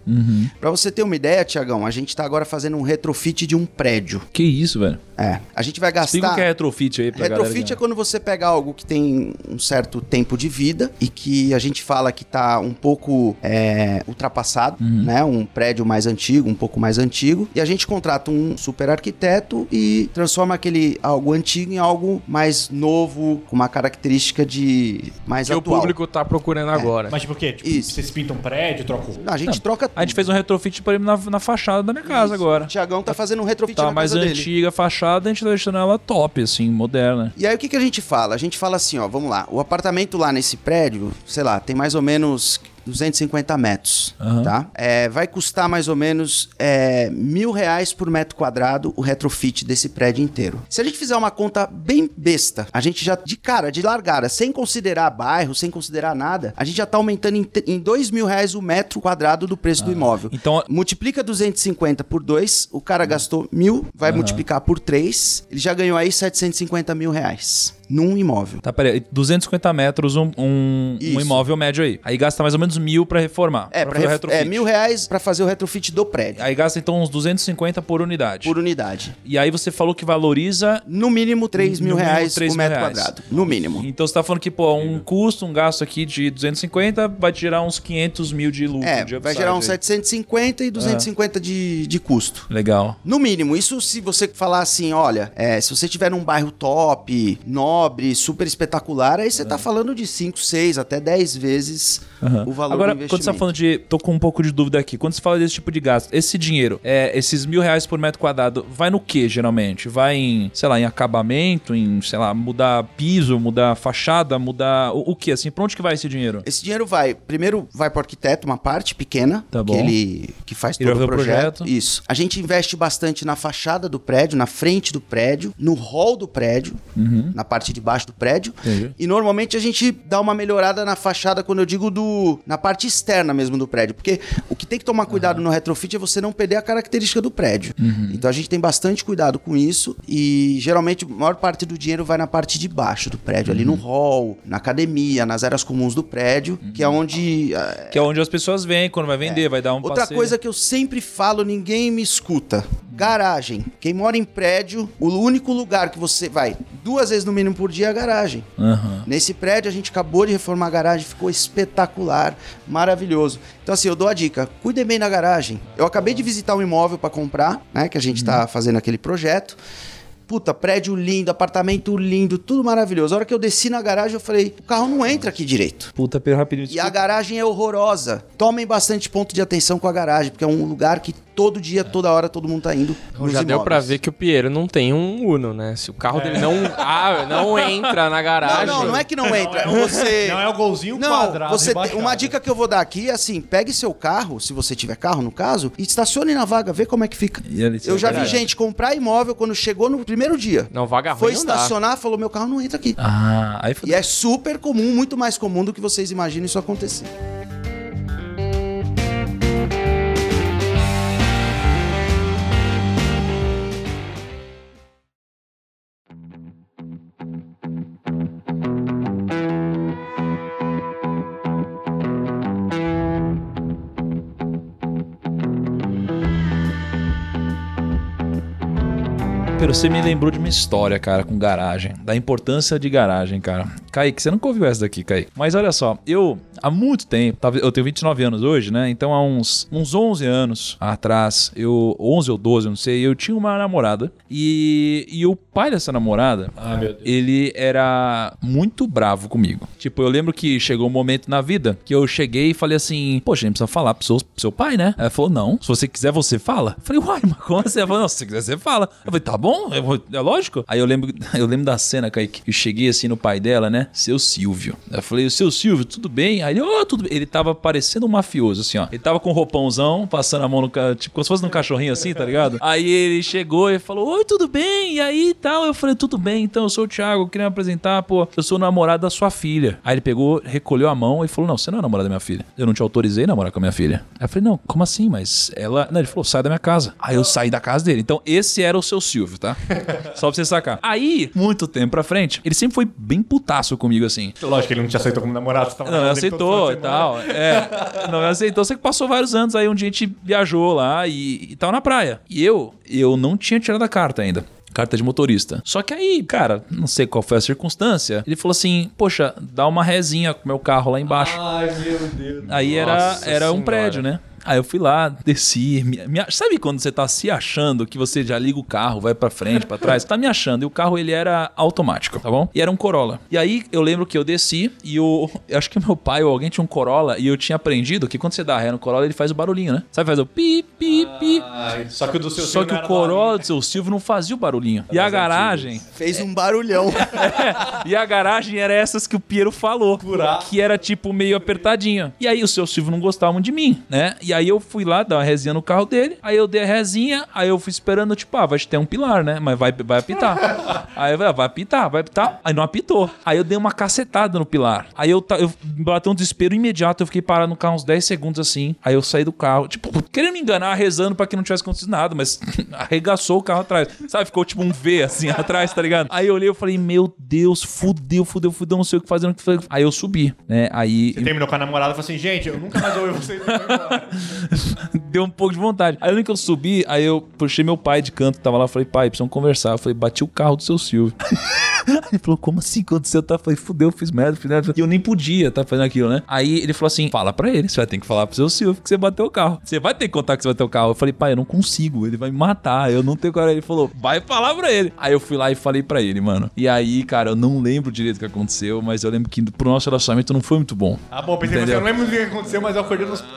Para você ter uma ideia, Tiagão, a gente está agora fazendo um retrofit de um prédio. Que isso, velho? É. A gente vai gastar. Explica o que é retrofit aí pra Retrofit galera. é quando você pega algo que tem um certo tempo de vida e que a gente fala que tá um pouco é, ultrapassado, Uhum. né? Um prédio mais antigo, um pouco mais antigo. E a gente contrata um super arquiteto e transforma aquele algo antigo em algo mais novo, com uma característica de mais Que o atual. público tá procurando agora. Mas tipo o quê? Tipo, Isso. vocês pintam um prédio, trocam... Não, a gente troca A gente fez um retrofit por exemplo, na, na fachada da minha casa Isso. agora. O Tiagão tá fazendo um retrofit Tá na mais casa dele. antiga a fachada, a gente tá deixando ela top, assim, moderna. E aí o que, que a gente fala? A gente fala assim, ó, vamos lá. O apartamento lá nesse prédio, sei lá, tem mais ou menos 250 metros, Aham. tá? É, vai custar mais ou menos é, mil reais por metro quadrado o retrofit desse prédio inteiro. Se a gente fizer uma conta bem besta, a gente já, de cara, de largada, sem considerar bairro, sem considerar nada, a gente já tá aumentando em, em dois mil reais o metro quadrado do preço do imóvel. Então, Multiplica 250 por 2, o cara gastou mil, vai multiplicar por 3, ele já ganhou aí 750 mil reais num imóvel. tá, peraí, 250 metros um, um, um imóvel médio aí. Aí gasta mais ou menos mil pra reformar. É, pra pra fazer o ref- retrofit. é mil reais pra fazer o retrofit do prédio, Aí gasta então uns 250 por unidade. por unidade. E aí você falou que valoriza. No mínimo 3 mil mínimo reais 3 o mil metro reais. quadrado. No mínimo. Então você tá falando que, pô, um custo, um gasto aqui de 250 vai tirar uns 500 mil de lucro. É, de vai gerar uns aí. 750 e 250 de, de custo. Legal. No mínimo, isso se você falar assim, olha, é, se você tiver num bairro top, nobre, super espetacular, aí você tá falando de 5, 6, até 10 vezes o valor Agora, do investimento. quando você tá falando de. Tô com um pouco de dúvida aqui. Quando você fala desse tipo de gasto, esse dinheiro, é, esses mil reais por metro quadrado, vai no que geralmente? Vai em, sei lá, em acabamento, em, sei lá, mudar piso, mudar fachada, mudar. O, o que, assim? Pra onde que vai esse dinheiro? Esse dinheiro vai, primeiro vai pro arquiteto, uma parte pequena, Tá que bom. ele que faz todo o projeto. projeto. Isso. A gente investe bastante na fachada do prédio, na frente do prédio, no hall do prédio, na parte de baixo do prédio. Uhum. Entendi. E normalmente a gente dá uma melhorada na fachada quando eu digo do na parte externa mesmo do prédio, porque o que tem que tomar cuidado no retrofit é você não perder a característica do prédio. Uhum. Então a gente tem bastante cuidado com isso e geralmente a maior parte do dinheiro vai na parte de baixo do prédio, ali Uhum. no hall, na academia, nas áreas comuns do prédio, que é onde ah, Que é onde as pessoas vêm quando vai vender, vai dar um Outra passeio. coisa que eu sempre falo, ninguém me escuta. Garagem. Quem mora em prédio, o único lugar que você vai duas vezes no mínimo por dia a garagem. Aham. Nesse prédio a gente acabou de reformar a garagem, ficou espetacular, maravilhoso. Então assim, eu dou a dica, cuidem bem da garagem. Eu acabei de visitar um imóvel para comprar, né, que a gente tá fazendo aquele projeto. Puta, prédio lindo, apartamento lindo, tudo maravilhoso. A hora que eu desci na garagem, eu falei, o carro não entra aqui direito. Puta, pera rapidinho. E a garagem é horrorosa. Tomem bastante ponto de atenção com a garagem, porque é um lugar que todo dia, toda hora, todo mundo tá indo. nos Já deu pra imóveis. ver que o Piero não tem um Uno, né? Se o carro dele não, ah, não entra na garagem. Não, não, não é que não entra. Você. Não é o golzinho Não, quadrado. você uma dica que eu vou dar aqui é assim: pegue seu carro, se você tiver carro no caso, e estacione na vaga, vê como é que fica. Eu já vi gente comprar imóvel quando chegou no primeiro dia. Não, vaga ruim Foi não dá. estacionar, falou: meu carro não entra aqui. Ah, aí E fodeu. é super comum, muito mais comum do que vocês imaginam isso acontecer. Você me lembrou de uma história, cara, com garagem. Da importância de garagem, cara. Kaique, você nunca ouviu essa daqui, Kaique. Mas olha só, eu, há muito tempo, eu tenho 29 anos hoje, né? Então há uns, uns 11 anos atrás, eu, 11 ou 12, eu não sei, eu tinha uma namorada. E, e o pai dessa namorada, Ah, ele era muito bravo comigo. Tipo, eu lembro que chegou um momento na vida que eu cheguei e falei assim: Poxa, a gente precisa falar pro seu, pro seu pai, né? Ela falou: Não, se você quiser, você fala. Eu falei: Uai, mas como assim? Ela falou: Não, se você quiser, você fala. Eu falei: Tá bom, vou- é lógico. Aí eu lembro, <laughs> eu lembro da cena, Kaique. Eu cheguei assim no pai dela, né? Seu Silvio. Eu falei: O seu Silvio, tudo bem? Aí ele: Ô, tudo bem. Ele tava parecendo um mafioso, assim, ó. Ele tava com um roupãozão, passando a mão no. ca- Tipo, como se fosse num cachorrinho assim, tá ligado? Aí ele chegou e falou: Oi, tudo bem? E aí tal? Eu falei: Tudo bem, então eu sou o Thiago, queria me apresentar, pô, eu sou namorado da sua filha. Aí ele pegou, recolheu a mão e falou: Não, você não é namorado da minha filha. Eu não te autorizei a namorar com a minha filha. Aí eu falei: Não, como assim? Mas ela. Não, ele falou: Sai da minha casa. Aí eu saí da casa dele. Então esse era o seu Silvio, tá? <laughs> Só pra você sacar. Aí, muito tempo pra frente, ele sempre foi bem putaço comigo assim. Lógico que ele não te aceitou como namorado. Você tava Não, aceitou e tal. É, <laughs> não aceitou. Só que passou vários anos. Aí um dia a gente viajou lá e, e tava na praia. E eu, eu não tinha tirado a carta ainda. Carta de motorista. Só que aí, cara, não sei qual foi a circunstância. Ele falou assim: Poxa, dá uma rezinha com o meu carro lá embaixo. Ai, meu Deus. Aí era, Nossa era um Senhora. prédio, né? Aí eu fui lá, desci, me, me- sabe quando você tá se achando que você já liga o carro, vai pra frente, pra trás? Tá me achando. E o carro ele era automático, tá bom? E era um Corolla. E aí eu lembro que eu desci e o eu acho que meu pai ou alguém tinha um Corolla e eu tinha aprendido que quando você dá ré no Corolla ele faz o barulhinho, né? Sabe faz o pi pi pi. Só que o do seu Só que o Corolla do seu Silvio não fazia o barulhinho. E a garagem, Fez um barulhão. <laughs> e a garagem era essas que o Piero falou. Que era tipo meio apertadinha. E aí o seu Silvio não gostava muito de mim, né? E aí eu fui lá dar uma resinha no carro dele. Aí eu dei a resinha. Aí eu fui esperando, tipo, ah, vai ter um pilar, né? Mas vai, vai apitar. <laughs> aí eu falei, ah, vai apitar, vai apitar. Aí não apitou. Aí eu dei uma cacetada no pilar. Aí eu, eu bateu um desespero imediato. Eu fiquei parado no carro uns 10 segundos assim. Aí eu saí do carro, tipo, querendo me enganar, rezando pra que não tivesse acontecido nada. Mas <laughs> arregaçou o carro atrás. Sabe? Ficou tipo um V assim <laughs> atrás, tá ligado? Aí eu olhei e falei, meu Deus, fudeu, fudeu, fudeu, não sei o que fazer. não sei o que fazer. Aí eu subi, né? Aí Você terminou com a namorada e falou assim, gente, eu nunca mais ouvi vocês. Eu vou embora." deu um pouco de vontade. Aí no que eu subi, aí eu puxei meu pai de canto, tava lá, falei, pai, precisamos conversar. Eu falei, bati o carro do seu Silvio. <laughs> ele falou, como assim aconteceu? Tá? Eu falei, fudeu, fiz merda, fiz merda. E eu nem podia tá fazendo aquilo, né? Aí ele falou assim, fala pra ele, você vai ter que falar pro seu Silvio que você bateu o carro. Você vai ter que contar que você bateu o carro. Eu falei, pai, eu não consigo, ele vai me matar, eu não tenho coragem. Ele falou, vai falar pra ele. Aí eu fui lá e falei pra ele, mano. E aí, cara, eu não lembro direito o que aconteceu, mas eu lembro que pro nosso relacionamento não foi muito bom. Ah, bom, pensei, você Entendeu? eu não lembro o que aconteceu, mas eu acordei nos <laughs>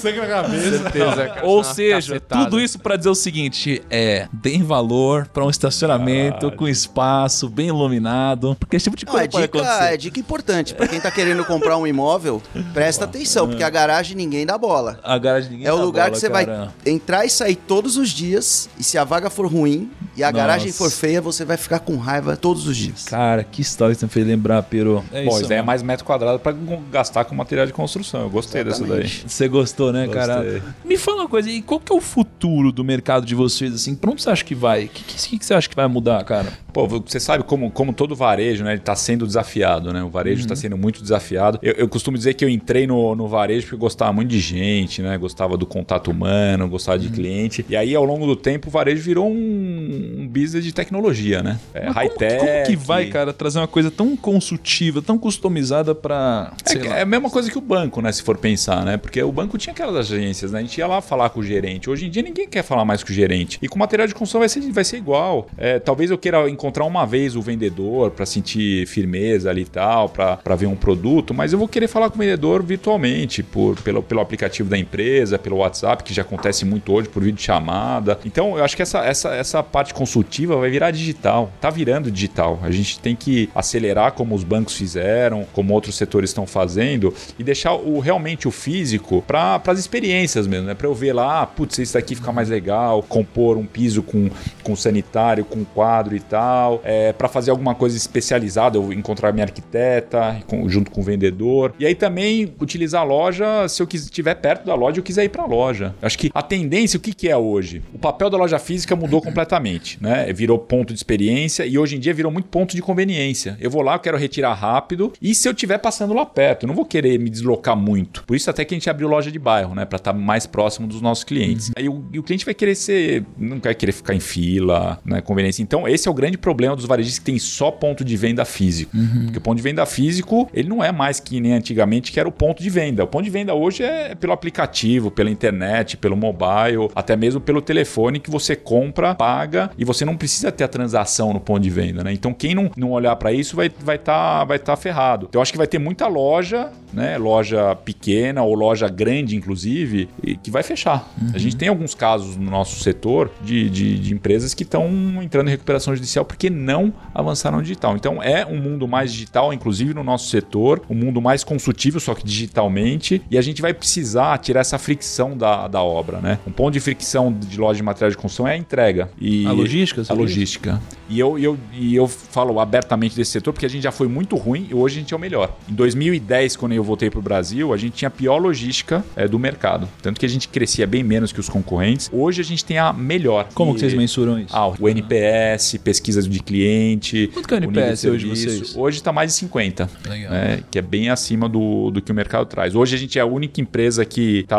sangue na cabeça. Certeza, cara. Ou seja, cacetada. tudo isso pra dizer o seguinte: é, deem valor pra um estacionamento com espaço bem iluminado, porque esse tipo de Não, coisa é, pode dica, acontecer. é dica importante. Pra quem tá querendo comprar um imóvel, presta atenção, porque a garagem ninguém dá bola. A garagem ninguém É o lugar bola, que você cara. vai entrar e sair todos os dias. E se a vaga for ruim e a Nossa. garagem for feia, você vai ficar com raiva todos os dias. Cara, que história que você me fez lembrar, Pero. É Bom, isso. daí é mano. mais metro quadrado pra gastar com material de construção. Eu gostei dessa daí. Você gostou, né, Gostei. cara? Me fala uma coisa, e qual que é o futuro do mercado de vocês, assim? Pra onde você acha que vai? O que, que, que você acha que vai mudar, cara? Pô, você sabe como, como todo varejo, né? Ele tá sendo desafiado, né? O varejo Uhum. está sendo muito desafiado. Eu, eu costumo dizer que eu entrei no, no varejo porque gostava muito de gente, né? Gostava do contato humano, gostava Uhum. de cliente. E aí, ao longo do tempo, o varejo virou um, um business de tecnologia, né? É, high-tech. como que vai, cara, trazer uma coisa tão consultiva, tão customizada pra. É, é a mesma coisa que o banco, né? Se for pensar, né? Porque o banco tinha aquelas agências, né? A gente ia lá falar com o gerente. Hoje em dia ninguém quer falar mais com o gerente. E com material de construção vai ser, vai ser igual. É, talvez eu queira encontrar uma vez o vendedor para sentir firmeza ali e tal, para ver um produto, mas eu vou querer falar com o vendedor virtualmente, por, pelo, pelo aplicativo da empresa, pelo WhatsApp, que já acontece muito hoje, por vídeo chamada. Então eu acho que essa, essa, essa parte consultiva vai virar digital. Tá virando digital. A gente tem que acelerar como os bancos fizeram, como outros setores estão fazendo, e deixar o, realmente o físico para as experiências mesmo, né? Para eu ver lá, ah, putz, esse daqui fica mais legal, compor um piso com, com sanitário, com quadro e tal, é, para fazer alguma coisa especializada, eu encontrar minha arquiteta com- junto com o vendedor. E aí também utilizar a loja, se eu estiver perto da loja, eu quiser ir para a loja. Acho que a tendência, o que, que é hoje? O papel da loja física mudou completamente, né? Virou ponto de experiência e hoje em dia virou muito ponto de conveniência. Eu vou lá, eu quero retirar rápido e se eu estiver passando lá perto, eu não vou querer me deslocar muito. Por isso até que a gente abriu loja de bairro, né? Para estar mais próximo dos nossos clientes. Aí o, e o cliente vai querer ser, não vai querer ficar em fila, né? Conveniência. Então esse é o grande problema dos varejistas que tem só ponto de venda físico. Porque o ponto de venda físico, ele não é mais que nem antigamente que era o ponto de venda. O ponto de venda hoje é pelo aplicativo, pela internet, pelo mobile, até mesmo pelo telefone que você compra, paga e você não precisa ter a transação no ponto de venda, né? Então quem não, não olhar para isso vai estar vai tá, vai tá ferrado. Então eu acho que vai ter muita loja, né? Loja pequena ou loja grande, inclusive, e que vai fechar. A gente tem alguns casos no nosso setor de, de, de empresas que estão entrando em recuperação judicial porque não avançaram no digital. Então é um mundo mais digital, inclusive no nosso setor, um mundo mais consultivo, só que digitalmente, e a gente vai precisar tirar essa fricção da, da obra, né? Um ponto de fricção de loja de material de construção é a entrega. E A logística, A logística. E eu, eu, e eu falo abertamente desse setor porque a gente já foi muito ruim e hoje a gente é o melhor. Em 2010, quando eu voltei para o Brasil, a gente tinha a pior logística é, do mercado. Tanto que a gente crescia bem menos que os concorrentes. Hoje a gente tem a melhor. Como E- que vocês mensuram isso? ah, o NPS, pesquisas de cliente. Quanto que é o NPS hoje serviço. vocês? Hoje está mais de 50. Legal. né, que é bem acima do, do que o mercado traz. Hoje a gente é a única empresa que está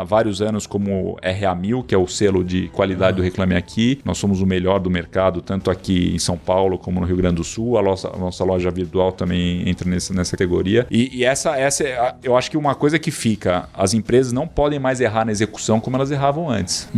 há vários anos como RA1000, que é o selo de qualidade do Reclame Aqui. nós somos o melhor do mercado, tanto aqui em São Paulo como no Rio Grande do Sul. A nossa, a nossa loja virtual também entra nessa, nessa categoria. E, e essa, essa é, a- eu acho que uma coisa que fica: as empresas não podem mais errar na execução como elas erravam antes.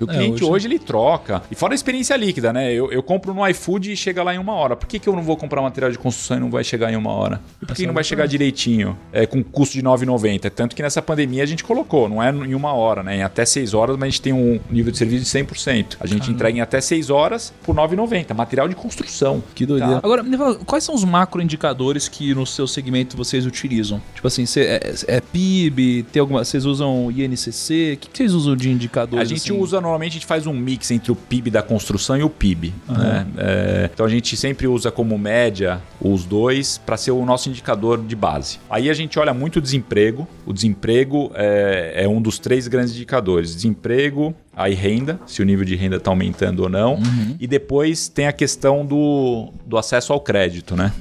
O É, cliente hoje- hoje... ele troca. E fora a experiência líquida, né? Eu, eu compro no iFood e chega lá em uma hora. Por que, que eu não vou comprar material de construção e não vai chegar em uma hora? E por que não vai chegar direitinho? É, com custo de R$ 9,90? Tanto que nessa pandemia a gente colocou, não é em uma hora, né? Em até 6 horas, mas a gente tem um nível de serviço de 100%. A gente entrega em até 6 horas por R$ 9,90. Material de construção. Que doideira. Tá. Agora, quais são os macroindicadores que no seu segmento vocês utilizam? Tipo assim, cê- é, é PIB, tem alguma, vocês usam INCC? O que, que vocês usam de indicadores? A gente assim? usa, normalmente, a gente faz um mix entre o PIB da construção e o PIB. né? É, então a gente sempre usa como média os dois para ser o nosso indicador de base. Aí a gente olha muito o desemprego. O desemprego é, é um dos três grandes indicadores: desemprego, aí renda, se o nível de renda está aumentando ou não. E depois tem a questão do, do acesso ao crédito, né?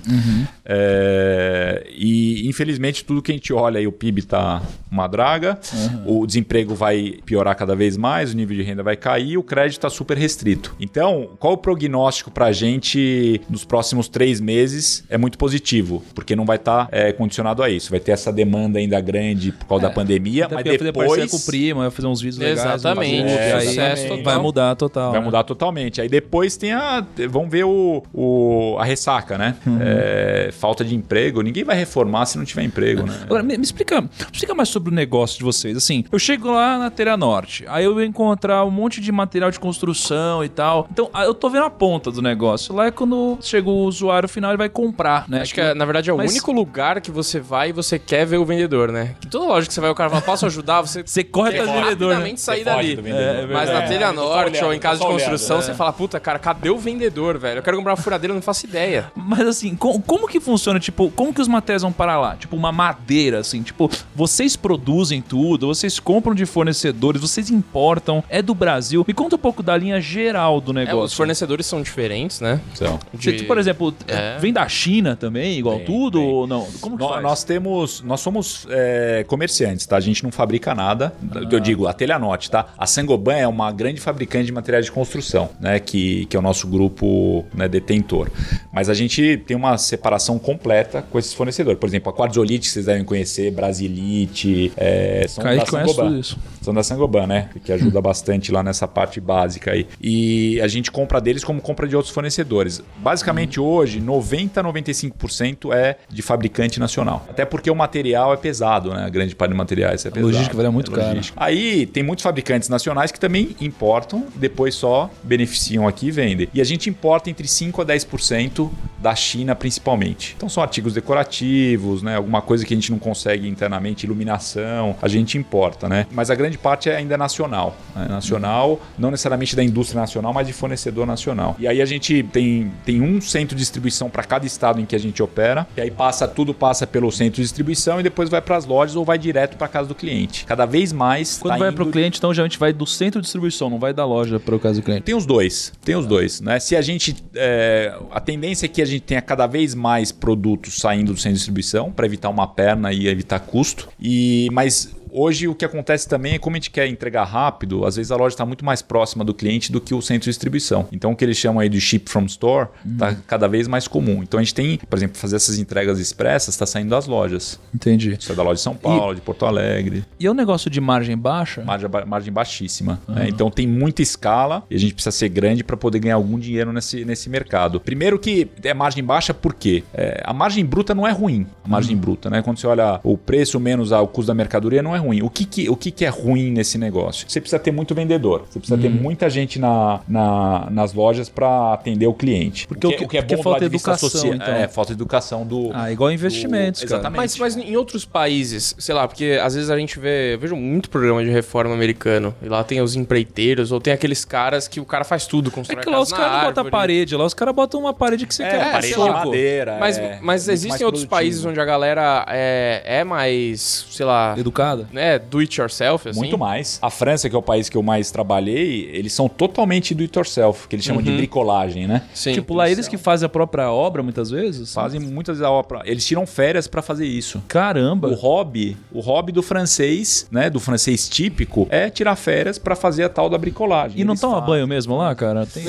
É, e infelizmente tudo que a gente olha aí, o PIB está uma draga, o desemprego vai piorar cada vez mais, o nível de renda vai cair, o crédito está super restrito. Então, qual o prognóstico para a gente nos próximos três meses? É muito positivo, porque não vai estar condicionado a isso. Vai ter essa demanda ainda grande por causa da pandemia, Até mas porque vai fazer parceria depois com o primo, vai fazer uns vídeos legais. no Exatamente, Facebook, é, aí sucesso vai total. mudar total. Vai né? mudar totalmente. Aí depois tem a. Vamos ver o, o- a ressaca, né? É, falta de emprego. Ninguém vai reformar se não tiver emprego, né? Agora, me, me explica, me explica mais sobre o negócio de vocês. Assim, eu chego lá na Telha Norte, aí eu vou encontrar um monte de material de construção e tal. Então, eu tô vendo a ponta do negócio. Lá é quando chega o usuário final, ele vai comprar, né? Acho que, é, na verdade, é o Mas- único lugar que você vai e você quer ver o vendedor, né? Que toda loja que você vai, o cara fala, posso ajudar? Você, Você corre atrás do vendedor, né? sair dali. do vendedor. É, Mas na telha É, norte só ou em casa de olhando, construção, olhando, você é. fala, puta, cara, cadê o vendedor, velho? Eu quero comprar uma furadeira, eu não faço ideia. Mas assim, co- como, que funciona? Tipo, como que os materiais vão para lá? Tipo, uma madeira, assim, tipo, vocês produzem tudo, vocês compram de fornecedores, vocês importam, é do Brasil. Me conta um pouco da linha geral do É, negócio. os fornecedores são diferentes, né? Então, Você, De- por exemplo, É. vem da China também, igual Vem, tudo, vem. ou não? Como que nó- faz? nós temos. Nós somos é, comerciantes, tá? A gente não fabrica nada. Eu digo, a Telhanote, tá? A É uma grande fabricante de materiais de construção, né? Que, que é o nosso grupo né, detentor. Mas a gente tem uma separação completa com esses fornecedores. Por exemplo, a Quartzolite, vocês devem conhecer, Brasilite, é, são da Sangoban. isso. São da Sangoban, né? Que ajuda <laughs> bastante lá nessa parte básica aí. E a gente compra deles como compra de outros fornecedores. Basicamente hoje, 90 a 95% é de fabricante nacional. Até porque o material é pesado, né? A grande parte de materiais é pesado. logística varia muito É caro. Aí tem muitos fabricantes nacionais que também importam, depois só beneficiam aqui e vendem. E a gente importa entre 5 a 10% da China principalmente. Então são artigos decorativos, né? Alguma coisa que a gente não consegue internamente, iluminação, a gente importa, né? Mas a grande parte é ainda nacional. né? Nacional, não necessariamente da indústria nacional, mas de fornecedor nacional. E aí a gente tem, tem um centro de distribuição para cada estado em que a gente opera. E aí passa tudo passa pelo centro de distribuição e depois vai para as lojas ou vai direto para casa do cliente. Cada vez mais Quando tá vai indo- pro cliente, então já a gente vai do centro de distribuição, não vai da loja para o caso do cliente. tem os dois, tem os dois, né? Se a gente. é, a tendência é que a gente tenha cada vez mais produtos saindo do centro de distribuição para evitar uma perna e evitar custo. E mas Hoje o que acontece também é como a gente quer entregar rápido, às vezes a loja está muito mais próxima do cliente do que o centro de distribuição. Então o que eles chamam aí de ship from store está cada vez mais comum. Então a gente tem, por exemplo, fazer essas entregas expressas está saindo das lojas. Entendi. Isso é da loja de São Paulo, de Porto Alegre. E é um negócio de margem baixa? Margem, margem baixíssima. né? Então tem muita escala e a gente precisa ser grande para poder ganhar algum dinheiro nesse, nesse mercado. Primeiro que é margem baixa, por quê? É, a margem bruta não é ruim. A margem bruta, né? Quando você olha o preço menos o custo da mercadoria, não é ruim. O que, que, o que, que é ruim nesse negócio? Você precisa ter muito vendedor. Você precisa ter muita gente na, na- nas lojas para atender o cliente. Porque o que- porque do falta lado de vista educação, socia- então. É, falta educação do. Ah, igual investimentos, do- cara. Exatamente. Mas, mas em outros países, sei lá, porque às vezes a gente vê, eu vejo muito programa de reforma americano, e lá tem os empreiteiros, ou tem aqueles caras que o cara faz tudo, É constrói que a lá casa os caras não botam parede, lá os caras botam uma parede que você É, quer. parede sei de madeira. Mas, é mas existem outros produtivo. países onde a galera é, é mais, sei lá, Educada? Né, do it yourself, assim? Muito mais. A França, que é o país que eu mais trabalhei, eles são totalmente do it yourself, que eles chamam de bricolagem, né? Sim. Tipo, lá eles que fazem a própria obra muitas vezes? Fazem muitas da obra. Eles tiram férias pra fazer isso. Caramba. O hobby, o hobby do francês, né, do francês típico, é tirar férias pra fazer a tal da bricolagem. E não Eles toma fazem. banho mesmo lá, cara? Tem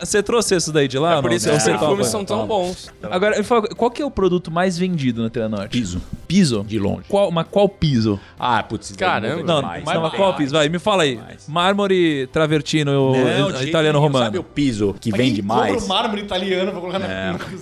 Você <laughs> trouxe isso daí de lá? É por não? isso que os perfumes são tão bons. Agora, qual que é o produto mais vendido na Tela Norte? Piso. Piso? De longe. Qual, mas qual piso? Ah, putz. Caramba. Não, demais. não, mas Tem qual mais. piso? Vai, me fala aí. Mais. Mármore, travertino, Não, de italiano romano. Sabe o piso que Mas vende quem mais? compra o mármore italiano pra colocar na, na?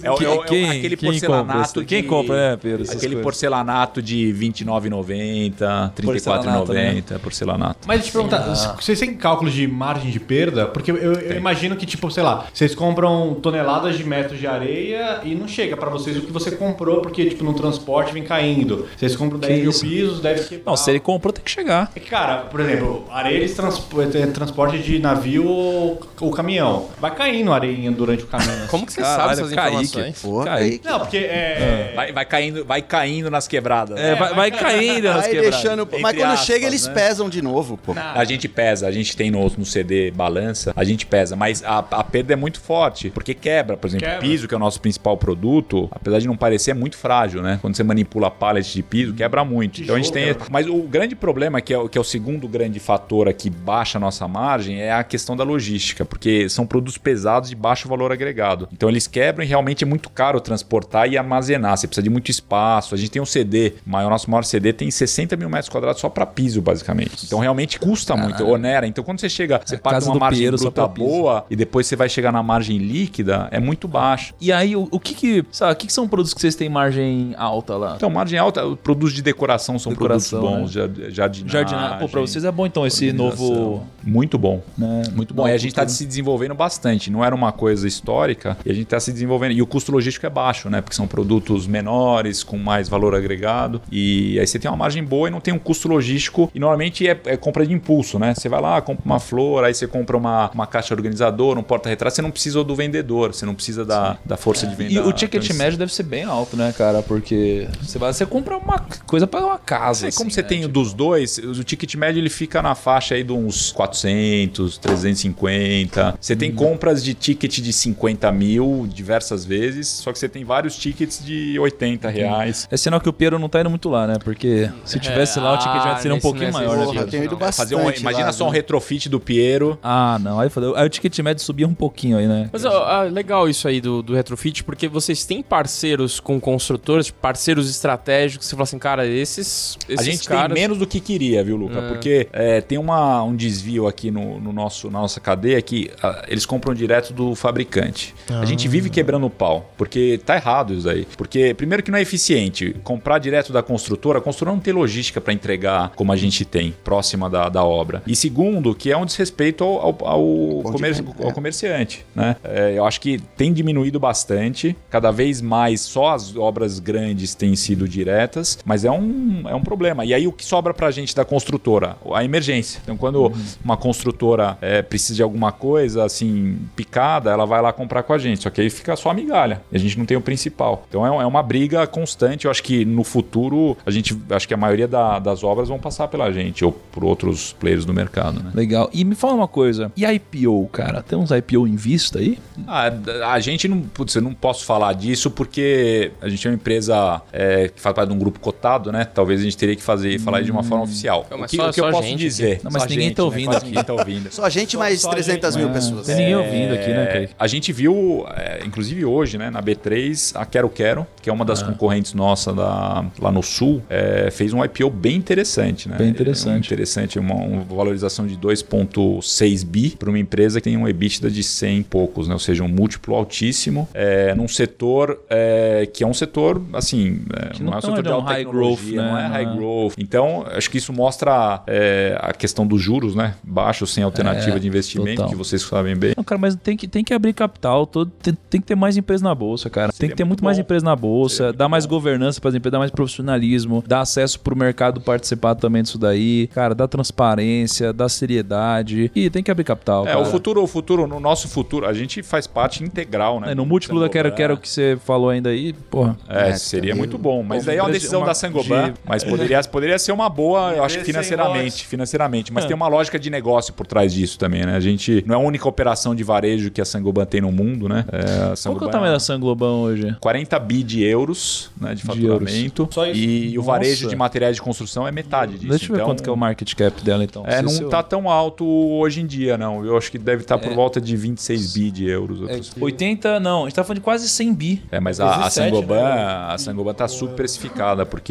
É, o- é é o- Quem- aquele quem porcelanato compra isso? Quem de- compra, é, Pedro, essas Aquele coisas. porcelanato de 29,90, Porcelanato, né? 34,90, porcelanato. Mas deixa eu te perguntar, vocês têm cálculos de margem de perda? Porque eu, imagino que, tipo, sei lá, vocês compram toneladas de metros de areia e não chega pra vocês o que você comprou, porque, tipo, no transporte vem caindo. Vocês compram 10 mil isso? pisos, deve quebrar. Não, se ele comprou, tem que chegar. É que, Cara, por exemplo, areia eles transpo- tem transporte de navio ou, caminhão. Vai caindo areinha durante o caminho. assim. Como que você Caralho, sabe essas Kaique. informações? Pô, Kaique. Não, porque é. Vai, vai caindo, vai caindo nas quebradas. É, vai, vai caindo nas Vai quebradas. deixando. Mas quando aspas, chega, eles né? pesam de novo, pô. A gente pesa, a gente tem no, no CD balança, a gente pesa, mas a, a perda é muito forte, porque quebra, por exemplo, Quebra. piso, que é o nosso principal produto, apesar de não parecer, é muito frágil, né? Quando você manipula pallet de piso, quebra muito. então a gente tem. quebra. Mas o grande problema, que é, o- que é o segundo grande fator aqui, baixa a nossa margem, é a questão da logística, porque são produtos pesados de baixo valor agregado. Então eles quebram e realmente é muito caro transportar e armazenar. Você precisa de muito espaço. A gente tem um CD, o nosso maior CD tem 60 mil metros quadrados só para piso, basicamente. Então realmente custa muito, onera. Então quando você chega, você parte casa de uma margem bruta boa e depois você vai chegar na margem líquida, é muito baixa. E aí, o, o que que... Sabe, o que que são produtos que vocês têm margem alta lá? Então, margem alta, produtos de decoração são Decoração, produtos bons, ja- jardinagem. Jardinagem. Pô, pra vocês é bom então esse novo... Muito bom. Né, Muito bom. novo E a gente está se desenvolvendo bastante. Não era uma coisa histórica e a gente está se desenvolvendo. E o custo logístico é baixo, né? Porque são produtos menores, com mais valor agregado. E aí você tem uma margem boa e não tem um custo logístico. E normalmente é, é compra de impulso, né? Você vai lá, compra uma flor, aí você compra uma, uma caixa organizadora, um porta-retrato. Você não precisa do vendedor, você não precisa da, da força de venda. E o ticket Então, médio deve ser bem alto, né, cara? Porque você vai, você compra uma coisa para uma casa. Aí, como assim, você né? tem dos dois, o ticket médio ele fica na faixa aí de uns 400, 350. Você Hum. tem compras de ticket de 50 mil diversas vezes, só que você tem vários tickets de 80 reais. É sinal que o Piero não tá indo muito lá, né? Porque se tivesse lá, o ticket ah, médio seria um pouquinho é maior, né? Porra, eu tenho ido bastante. Fazer um, imagina lá, só um retrofit do Piero. Ah, não. Aí, fodeu. aí o ticket médio subia um pouquinho aí, né? Mas ó, ah, legal isso aí do, do retrofit, porque vocês têm parceiros com construtores, tipo, parceiros estratégicos, você fala assim, cara, esses, esses a gente caras... tem menos do que queria, viu, Luca? É. Porque é, tem uma, um desvio aqui no, no nosso, na nossa cadeia que ah, eles compram direto do fabricante. A gente vive quebrando o pau, porque tá errado isso aí. Porque, primeiro, que não é eficiente. Comprar direto da construtora, a construtora não tem logística para entregar como a gente tem, próxima da, da obra. E segundo, que é um desrespeito ao, ao, ao, comer- venda, ao é. comerciante. Né? É, eu acho que tem diminuído bastante. Cada vez mais só as obras grandes têm sido diretas, mas é um, é um problema. E aí o que sobra pra gente da construtora? A emergência. Então, quando uma construtora é, precisa de alguma coisa assim, picada, ela vai lá comprar com a gente. Só que aí fica só a migalha. E a gente não tem o principal. Então é, é uma briga constante. Eu acho que no futuro, a gente acho que a maioria da- das obras vão passar pela gente ou por outros players do mercado, né? Legal. E me fala uma coisa. E IPO, cara? Tem uns IPO em vista aí? Ah, a gente não, putz, eu não posso falar disso porque a gente é uma empresa é, que faz parte de um grupo cotado, né? Talvez a gente teria que fazer falar isso de uma forma oficial. Não, o que, só- o que eu só posso gente dizer? Não, mas Só ninguém gente, tá né? ouvindo Quase aqui. Tá ouvindo. Só a gente mais só a 300 gente, mil É, pessoas. Tem ninguém ouvindo aqui, né, É, Kaique? a gente viu, é, inclusive hoje, né, na B3, a Quero Quero, que é uma Ah. das concorrentes nossa da- lá no Sul, é, fez um IPO bem interessante, né? Bem interessante. É, um interessante, uma, uma valorização de 2,6 bi para uma empresa que tem um EBITDA de 100 e poucos, né? Ou seja, um múltiplo altíssimo, é, num setor é, que é um setor, assim, é, não, não é um setor de alta high growth, né? não é high Não é. growth. Então, acho que isso mostra é, a questão dos juros, né? Baixos, sem alternativa É, de investimento, total. que vocês sabem bem. Não, cara, mas tem que, tem que abrir capital, todo, tem, tem que ter mais empresas na bolsa, cara. tem que ter muito muito mais bom. empresas na bolsa, Seria dar mais bom. governança para as empresas, dar mais profissionalismo, dar acesso pro mercado participar também disso daí, cara, dar transparência, dar seriedade. E tem que abrir capital. É, cara. o futuro, o futuro, no nosso futuro, a gente faz parte integral, né? É, no múltiplo da Quero Quero que você falou ainda aí, porra. É, É, seria também- muito bom, mas daí é uma empresa- decisão uma- da Sangoban, de- mas poderia, poderia ser uma boa, eu acho que financeiramente, financeiramente, mas tem uma lógica de negócio por trás disso também, né? A gente não é a única operação de varejo que a Sangoban tem no mundo, né? É, a Qual que é Sangoban o tamanho da Sanglobão hoje? 40 bi de euros né, de faturamento. Só isso. E o varejo de materiais de construção é metade disso. Deixa eu ver Então, quanto que é o market cap dela, então. É, não seu- tá tão alto hoje em dia, não. Eu acho que deve estar É. por volta de 26 bi de euros. É, outros- 80, não. A gente tá falando de quase 100 bi. É, mas a, a 17, Sangoban, né? a Sangoban tá super precificada, porque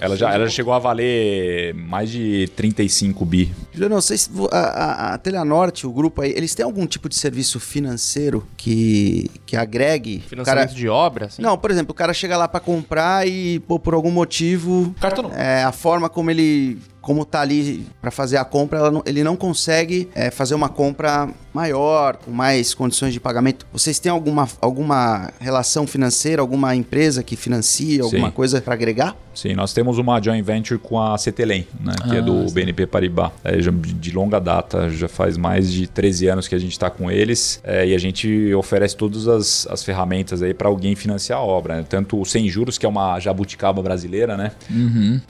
ela já, ela já chegou a valer mais de 35 bi. Juliano, não sei se vo- a, a, a Telenorte, o grupo aí, eles têm algum tipo de serviço financeiro que, que agregue. Financiamento cara... de obra, assim. Não, por exemplo, o cara chega lá pra comprar e, pô, por algum motivo, Cartão não. é, a forma como ele como tá ali pra fazer a compra, ela não- ele não consegue é, fazer uma compra maior, com mais condições de pagamento. Vocês têm alguma, alguma relação financeira, alguma empresa que financia, alguma Sim. coisa pra agregar? Sim, nós temos uma joint venture com a Cetelem, né, que é do BNP Paribas. É, já de longa data, já faz mais de 13 anos que a gente está com eles é, e a gente oferece todas as, as ferramentas aí para alguém financiar a obra. né? Tanto o sem juros, que é uma jabuticaba brasileira, né?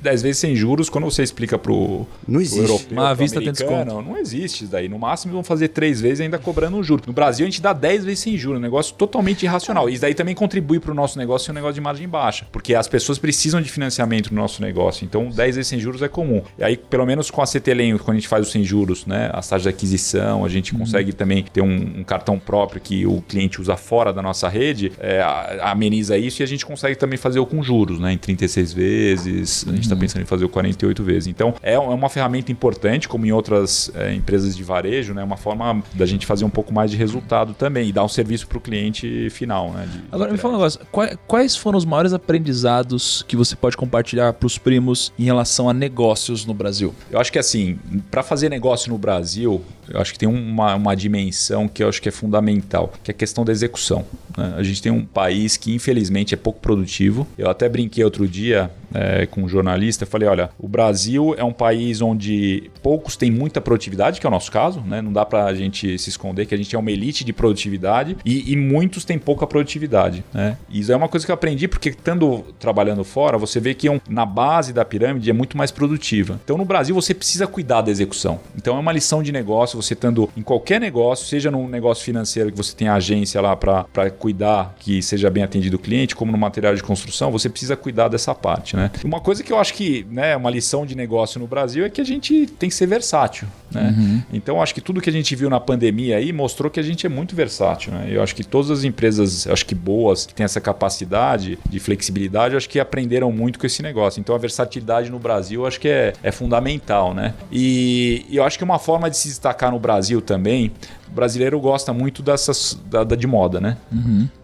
10 vezes sem juros, quando você explica pro, Não pro existe. europeu, pro vista tem americano, não existe isso daí. No máximo vão fazer três vezes ainda cobrando um juro. No Brasil a gente dá 10 vezes sem juros, um negócio totalmente irracional. Isso daí também contribui para o nosso negócio ser um negócio de margem baixa, porque as pessoas precisam de financiamento no nosso negócio. Então 10 vezes sem juros é comum. E aí, pelo menos com a CTLEM, quando a gente faz o sem juros, né, as taxas de aquisição, a gente consegue também ter um, um cartão próprio que o cliente usa fora da nossa rede, é, ameniza isso e a gente consegue também fazer o com juros, né, em 36 vezes. A gente está pensando em fazer o 48 vezes. Então é, é uma ferramenta importante, como em outras é, empresas de varejo, né, uma forma da gente fazer um pouco mais de resultado também e dar um serviço para o cliente final. Né, de- Agora me fala um negócio, quais, quais foram os maiores aprendizados que você pode compartilhar pros primos em relação a negócios no Brasil? Eu acho que assim, para fazer negócio no Brasil, eu acho que tem uma, uma dimensão que eu acho que é fundamental, que é a questão da execução. né? A gente tem um país que infelizmente é pouco produtivo. Eu até brinquei outro dia é, com um jornalista, falei, olha, o Brasil é um país onde poucos têm muita produtividade, que é o nosso caso, né? Não dá pra gente se esconder que a gente é uma elite de produtividade e, e muitos têm pouca produtividade, né? Isso é uma coisa que eu aprendi porque estando trabalhando fora, você vê que é um- na base da pirâmide é muito mais produtiva. Então no Brasil você precisa cuidar da execução. Então é uma lição de negócio, você estando em qualquer negócio, seja num negócio financeiro que você tem a agência lá para cuidar que seja bem atendido o cliente, como no material de construção, você precisa cuidar dessa parte, né? Uma coisa que eu acho que, né, é uma lição de negócio no Brasil é que a gente tem que ser versátil, né? Então eu acho que tudo que a gente viu na pandemia aí mostrou que a gente é muito versátil, né? Eu acho que todas as empresas, acho que boas, que têm essa capacidade de flexibilidade, acho que aprenderam muito com esse negócio. Então a versatilidade no Brasil acho que é, é fundamental, né? E, e eu acho que uma forma de se destacar no Brasil também, o brasileiro gosta muito dessas da, da- de moda, né?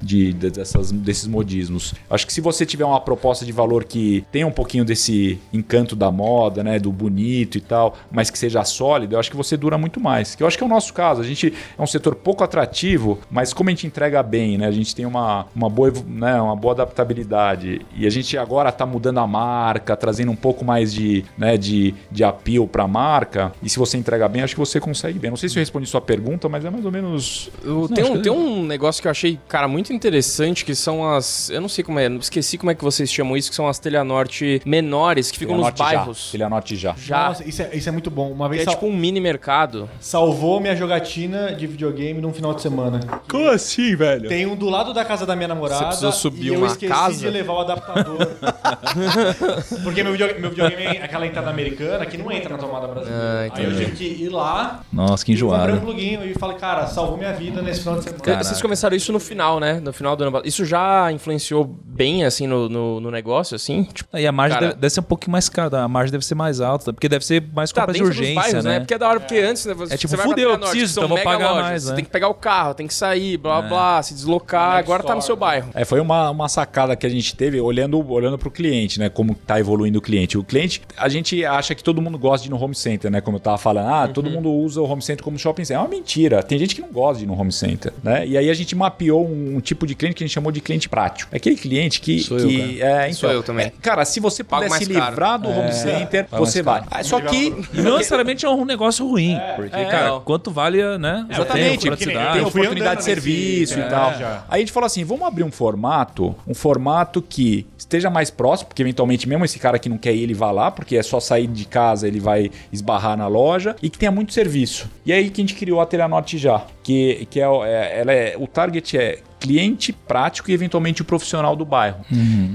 De, de- dessas, desses modismos. Acho que se você tiver uma proposta de valor que tenha um pouquinho desse encanto da moda, né? Do bonito e tal, mas que seja sólido, eu acho que você dura muito mais. Que eu acho que é o nosso caso. A gente é um setor pouco atrativo, mas como a gente entrega bem, né? A gente tem uma, uma, boa, né? uma boa adaptabilidade. E a gente agora está mudando a marca, trazendo um pouco mais de, né? de, de appeal para a marca. E se você entrega bem, acho que você consegue bem. Não sei se eu respondi sua pergunta, mas é mais ou menos. Eu- tem, um, tem um negócio que eu achei, cara, muito interessante, que são as. Eu não sei como é, esqueci como é que vocês chamam isso, que são as Teleanorte menores, que ficam nos Anote já. bairros. Ele anote já. Já. Nossa, isso é, isso é muito bom. Uma Que vez é sal- tipo um mini mercado. salvou minha jogatina de videogame num final de semana. Como assim, velho? Tem um do lado da casa da minha namorada. Você precisou subir e eu uma esqueci casa? de levar o adaptador. <laughs> Porque meu videogame, meu videogame é aquela entrada americana que não entra na tomada brasileira. Ah, Aí eu tive que ir lá Nossa, que e comprei um enjoado. plugin e falei, cara, salvou minha vida nesse final de semana. Caraca. Vocês começaram isso no final, né? No final do ano. Isso já influenciou bem, assim, no, no, no negócio, assim? Tipo, E a margem Cara- deve, deve ser um pouquinho mais cara, a margem deve ser mais alta, porque deve ser mais tá compra de urgência, bairros, né? Porque é da hora, porque antes, né, você É tipo, você fudeu, eu preciso, então vou pagar lojas, mais, Você né? tem que pegar o carro, tem que sair, blá, É. blá, se deslocar, agora tá no seu bairro. É, foi uma, uma sacada que a gente teve olhando, olhando pro cliente, né? Como tá evoluindo o cliente. O cliente, a gente acha que todo mundo gosta de ir no home center, né? Como eu tava falando, ah, todo mundo usa o home center como shopping center. É uma mentira. Tem gente que não gosta de ir no home center, né? E aí a gente mapeou um, um tipo de cliente que a gente chamou de cliente prático. É aquele cliente que. Sou eu, que é, então, Sou eu também. é, cara, se você puder se livrar do home center, pago você vai. Ah, Só que. Não necessariamente é um negócio ruim. porque, é, cara, quanto vale, né? Exatamente, tempo, tem oportunidade de serviço é, e tal. já. Aí a gente falou assim: vamos abrir um formato, um formato que esteja mais próximo, porque eventualmente mesmo esse cara que não quer ir, ele vai lá, porque é só sair de casa, ele vai esbarrar na loja e que tenha muito serviço. E aí que a gente criou a Já, que, que é, é- ela é, o target é cliente prático e eventualmente o profissional do bairro.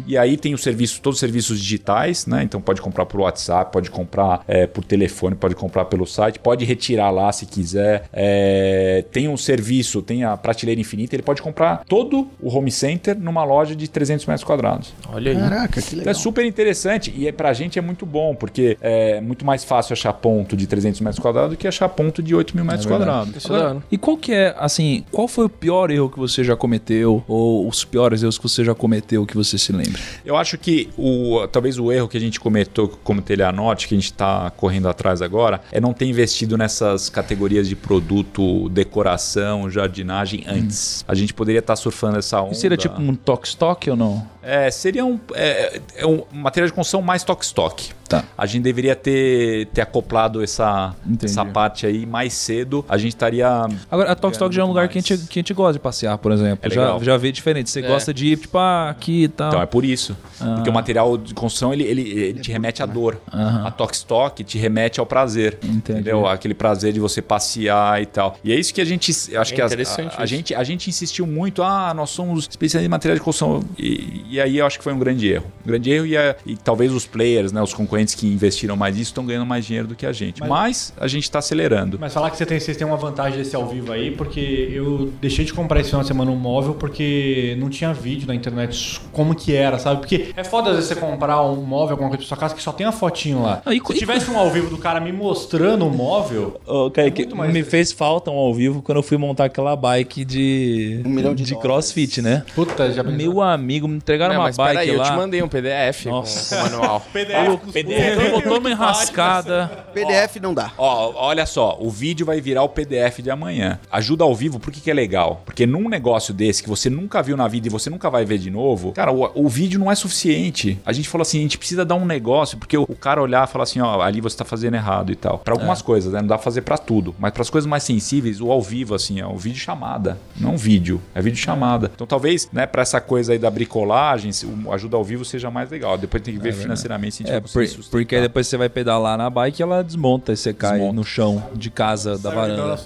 E aí tem os serviços, todos os serviços digitais, né? Então pode comprar por WhatsApp, pode comprar é, por telefone, pode comprar pelo site, pode retirar lá se quiser. É, tem um serviço, tem a prateleira infinita, ele pode comprar todo o home center numa loja de 300 metros quadrados. Olha aí. Caraca, que Então legal. é super interessante e é, pra gente é muito bom, porque é muito mais fácil achar ponto de 300 metros quadrados do que achar ponto de 8 mil metros quadrados. Isso dá, né? E qual que é, assim, qual foi o pior erro que você já cometeu? Ou os piores erros que você já cometeu que você se lembra? Eu acho que o, talvez o erro que a gente cometeu como Teleanote, que a gente está correndo atrás agora, é não ter investido nessas categorias de produto, decoração, jardinagem antes. A gente poderia estar surfando essa onda. E seria tipo um toque stock ou não? É, seria um, é, é um material de construção mais toque-stock. Tá. A gente deveria ter, ter acoplado essa, Entendi. essa parte aí mais cedo. A gente estaria. Agora, a Tox Talk já é um lugar que a, gente, que a gente gosta de passear, por exemplo. É já, já vê diferente. Você É. gosta de ir, tipo, ah, aqui e tal. Então é por isso. Ah. Porque o material de construção ele, ele, ele te remete à dor. Aham. A Tox Stock te remete ao prazer. Entendi. Entendeu? Aquele prazer de você passear e tal. E é isso que a gente. Acho É que a, a isso. gente, a gente insistiu muito. Ah, nós somos especialistas em material de construção. E, e aí eu acho que foi um grande erro. Um grande erro e, a- e talvez os players, né, os concorrentes que investiram mais nisso, estão ganhando mais dinheiro do que a gente. Mas, Mas- a gente está acelerando. Mas falar que você tem, vocês têm uma vantagem desse ao vivo aí, porque eu deixei de comprar esse final de semana um móvel porque não tinha vídeo na internet como que era, sabe? Porque é foda às vezes você comprar um móvel, alguma coisa pra sua casa, que só tem a fotinho lá. Ah, e- Se tivesse um ao vivo do cara me mostrando o móvel, Kaique, muito mais me fez falta um ao vivo quando eu fui montar aquela bike de, Um milhão de dólares. crossfit, né? puta, já Meu amigo, me entregaram Não, uma mas bike peraí, eu lá. te mandei um PDF Nossa. com o manual. <laughs> PDF, Botou, botou uma enrascada. PDF não dá. Ó, olha só, o vídeo vai virar o PDF de amanhã. Ajuda ao vivo, por que, que é legal? Porque num negócio desse que você nunca viu na vida e você nunca vai ver de novo, cara, o, o vídeo não é suficiente. A gente falou assim, a gente precisa dar um negócio, porque o, o cara olhar e falar assim, ó, ali você tá fazendo errado e tal. Pra algumas coisas, né? Não dá pra fazer pra tudo. Mas pras coisas mais sensíveis, o ao vivo, assim, é o vídeo chamada. Não vídeo, é vídeo chamada. Então talvez, né, pra essa coisa aí da bricolagem, se o ajuda ao vivo seja mais legal. Depois tem que ver financeiramente se a gente É, vai conseguir por-. Porque aí depois você vai pedalar na bike e ela desmonta e você cai Desmonta. no chão de casa da varanda.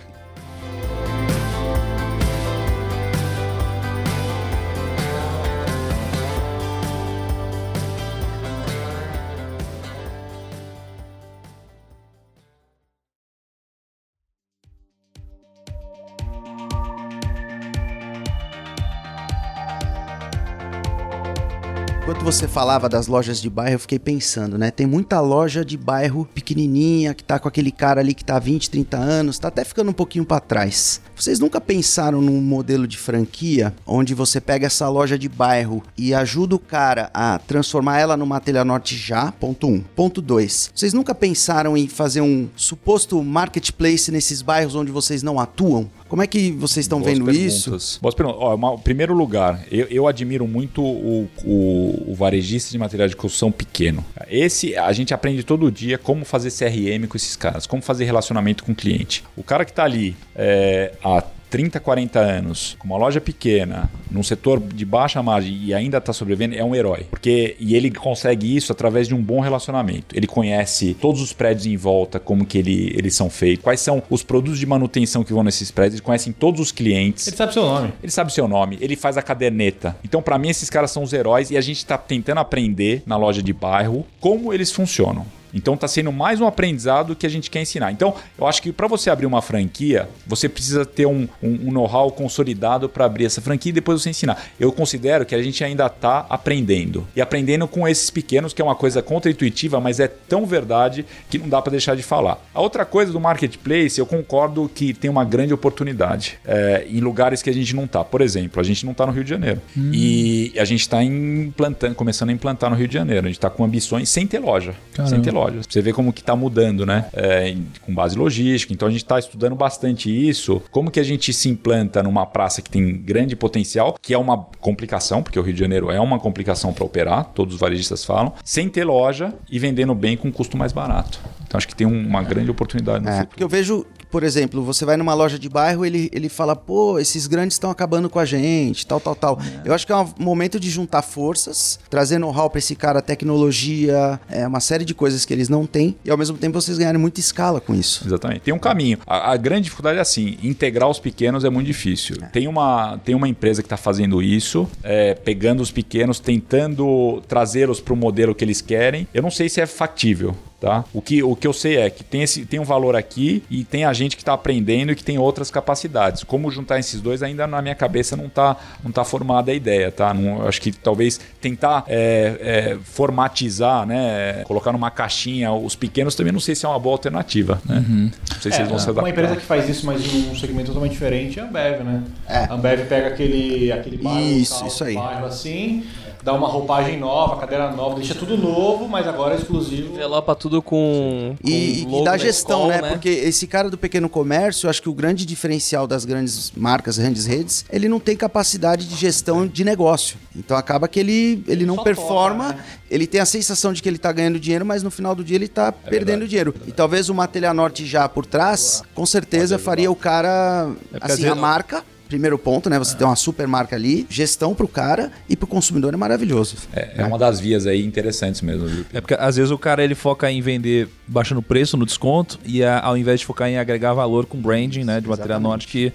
Você falava das lojas de bairro, eu fiquei pensando, né? Tem muita loja de bairro pequenininha, que tá com aquele cara ali que tá há 20, 30 anos, tá até ficando um pouquinho pra trás. Vocês nunca pensaram num modelo de franquia onde você pega essa loja de bairro e ajuda o cara a transformar ela numa telha norte já? Ponto 1. Um. Ponto 2. Vocês nunca pensaram em fazer um suposto marketplace nesses bairros onde vocês não atuam? Como é que vocês estão Boas vendo isso? perguntas. Boas perguntas. Ó, uma- primeiro lugar, eu, eu admiro muito o, o- o varejista de material de construção pequeno. Esse, a gente aprende todo dia como fazer CRM com esses caras, como fazer relacionamento com o cliente. O cara que está ali é, há 30, 40 anos, com uma loja pequena, num setor de baixa margem e ainda está sobrevivendo, é um herói. Porque, e ele consegue isso através de um bom relacionamento. Ele conhece todos os prédios em volta, como que ele, eles são feitos, quais são os produtos de manutenção que vão nesses prédios, ele conhece todos os clientes. Ele sabe seu nome. Ele sabe seu nome, ele faz a caderneta. Então, pra mim, esses caras são os heróis e a gente tá tentando aprender na loja de bairro como eles funcionam. Então tá sendo mais um aprendizado que a gente quer ensinar. Então, eu acho que para você abrir uma franquia, você precisa ter um, um- um know-how consolidado para abrir essa franquia e depois você ensinar. Eu considero que a gente ainda tá aprendendo. E aprendendo com esses pequenos, que é uma coisa contra-intuitiva, mas é tão verdade que não dá para deixar de falar. A outra coisa do marketplace, eu concordo que tem uma grande oportunidade é, em lugares que a gente não tá. Por exemplo, a gente não tá no Rio de Janeiro. E a gente tá implantando, começando a implantar no Rio de Janeiro. A gente tá com ambições sem ter loja. Sem ter loja. Você vê como que tá mudando, né? É, com base logística. Então a gente tá estudando bastante isso. Como que a gente se implanta numa praça que tem grande potencial, que é uma complicação, porque o Rio de Janeiro é uma complicação para operar, todos os varejistas falam, sem ter loja e vendendo bem com custo mais barato. Então acho que tem um- uma grande oportunidade no É, futuro. porque eu vejo, por exemplo, você vai numa loja de bairro, ele, ele fala, pô, esses grandes estão acabando com a gente, tal, tal, tal. Eu acho que é um momento de juntar forças, trazer know-how pra esse cara, tecnologia, é, uma série de coisas que eles não têm, e ao mesmo tempo vocês ganharem muita escala com isso. Exatamente. Tem um caminho. A, a grande dificuldade é assim: integrar os pequenos é muito difícil. Tem, uma, tem uma empresa que está fazendo isso, é, pegando os pequenos, tentando trazê-los para o modelo que eles querem. Eu não sei se é factível. Tá? O, que, o que eu sei é que tem, esse, tem um valor aqui e tem a gente que está aprendendo e que tem outras capacidades. Como juntar esses dois, ainda na minha cabeça não está não tá formada a ideia. Tá? Não, acho que talvez tentar é, é, formatizar, né? colocar numa caixinha os pequenos também não sei se é uma boa alternativa. Né? Não sei se É, eles vão se adaptar. uma empresa que faz isso, mas em um segmento totalmente diferente é a Ambev, né? É. A Ambev pega aquele, aquele bairro, Isso, local, isso aí. bairro assim, dá uma roupagem nova, cadeira nova, deixa tudo novo, mas agora é exclusivo. Envelopa tudo com. com E, e logo da da gestão, escola, né? Porque esse cara do pequeno comércio, eu acho que o grande diferencial das grandes marcas, grandes redes, ele não tem capacidade de gestão de negócio. Então acaba que ele, ele não só performa, toca, né? ele tem a sensação de que ele tá ganhando dinheiro, mas no final do dia ele tá perdendo dinheiro. E talvez uma Telha Norte já por trás, com certeza faria o cara, porque assim, a marca... Primeiro ponto, né? Você tem uma super marca ali, gestão pro cara e pro consumidor é maravilhoso. É, é uma das vias aí interessantes mesmo, viu? É porque às vezes o cara ele foca em vender baixando o preço no desconto e a- ao invés de focar em agregar valor com branding, né, de matéria norte que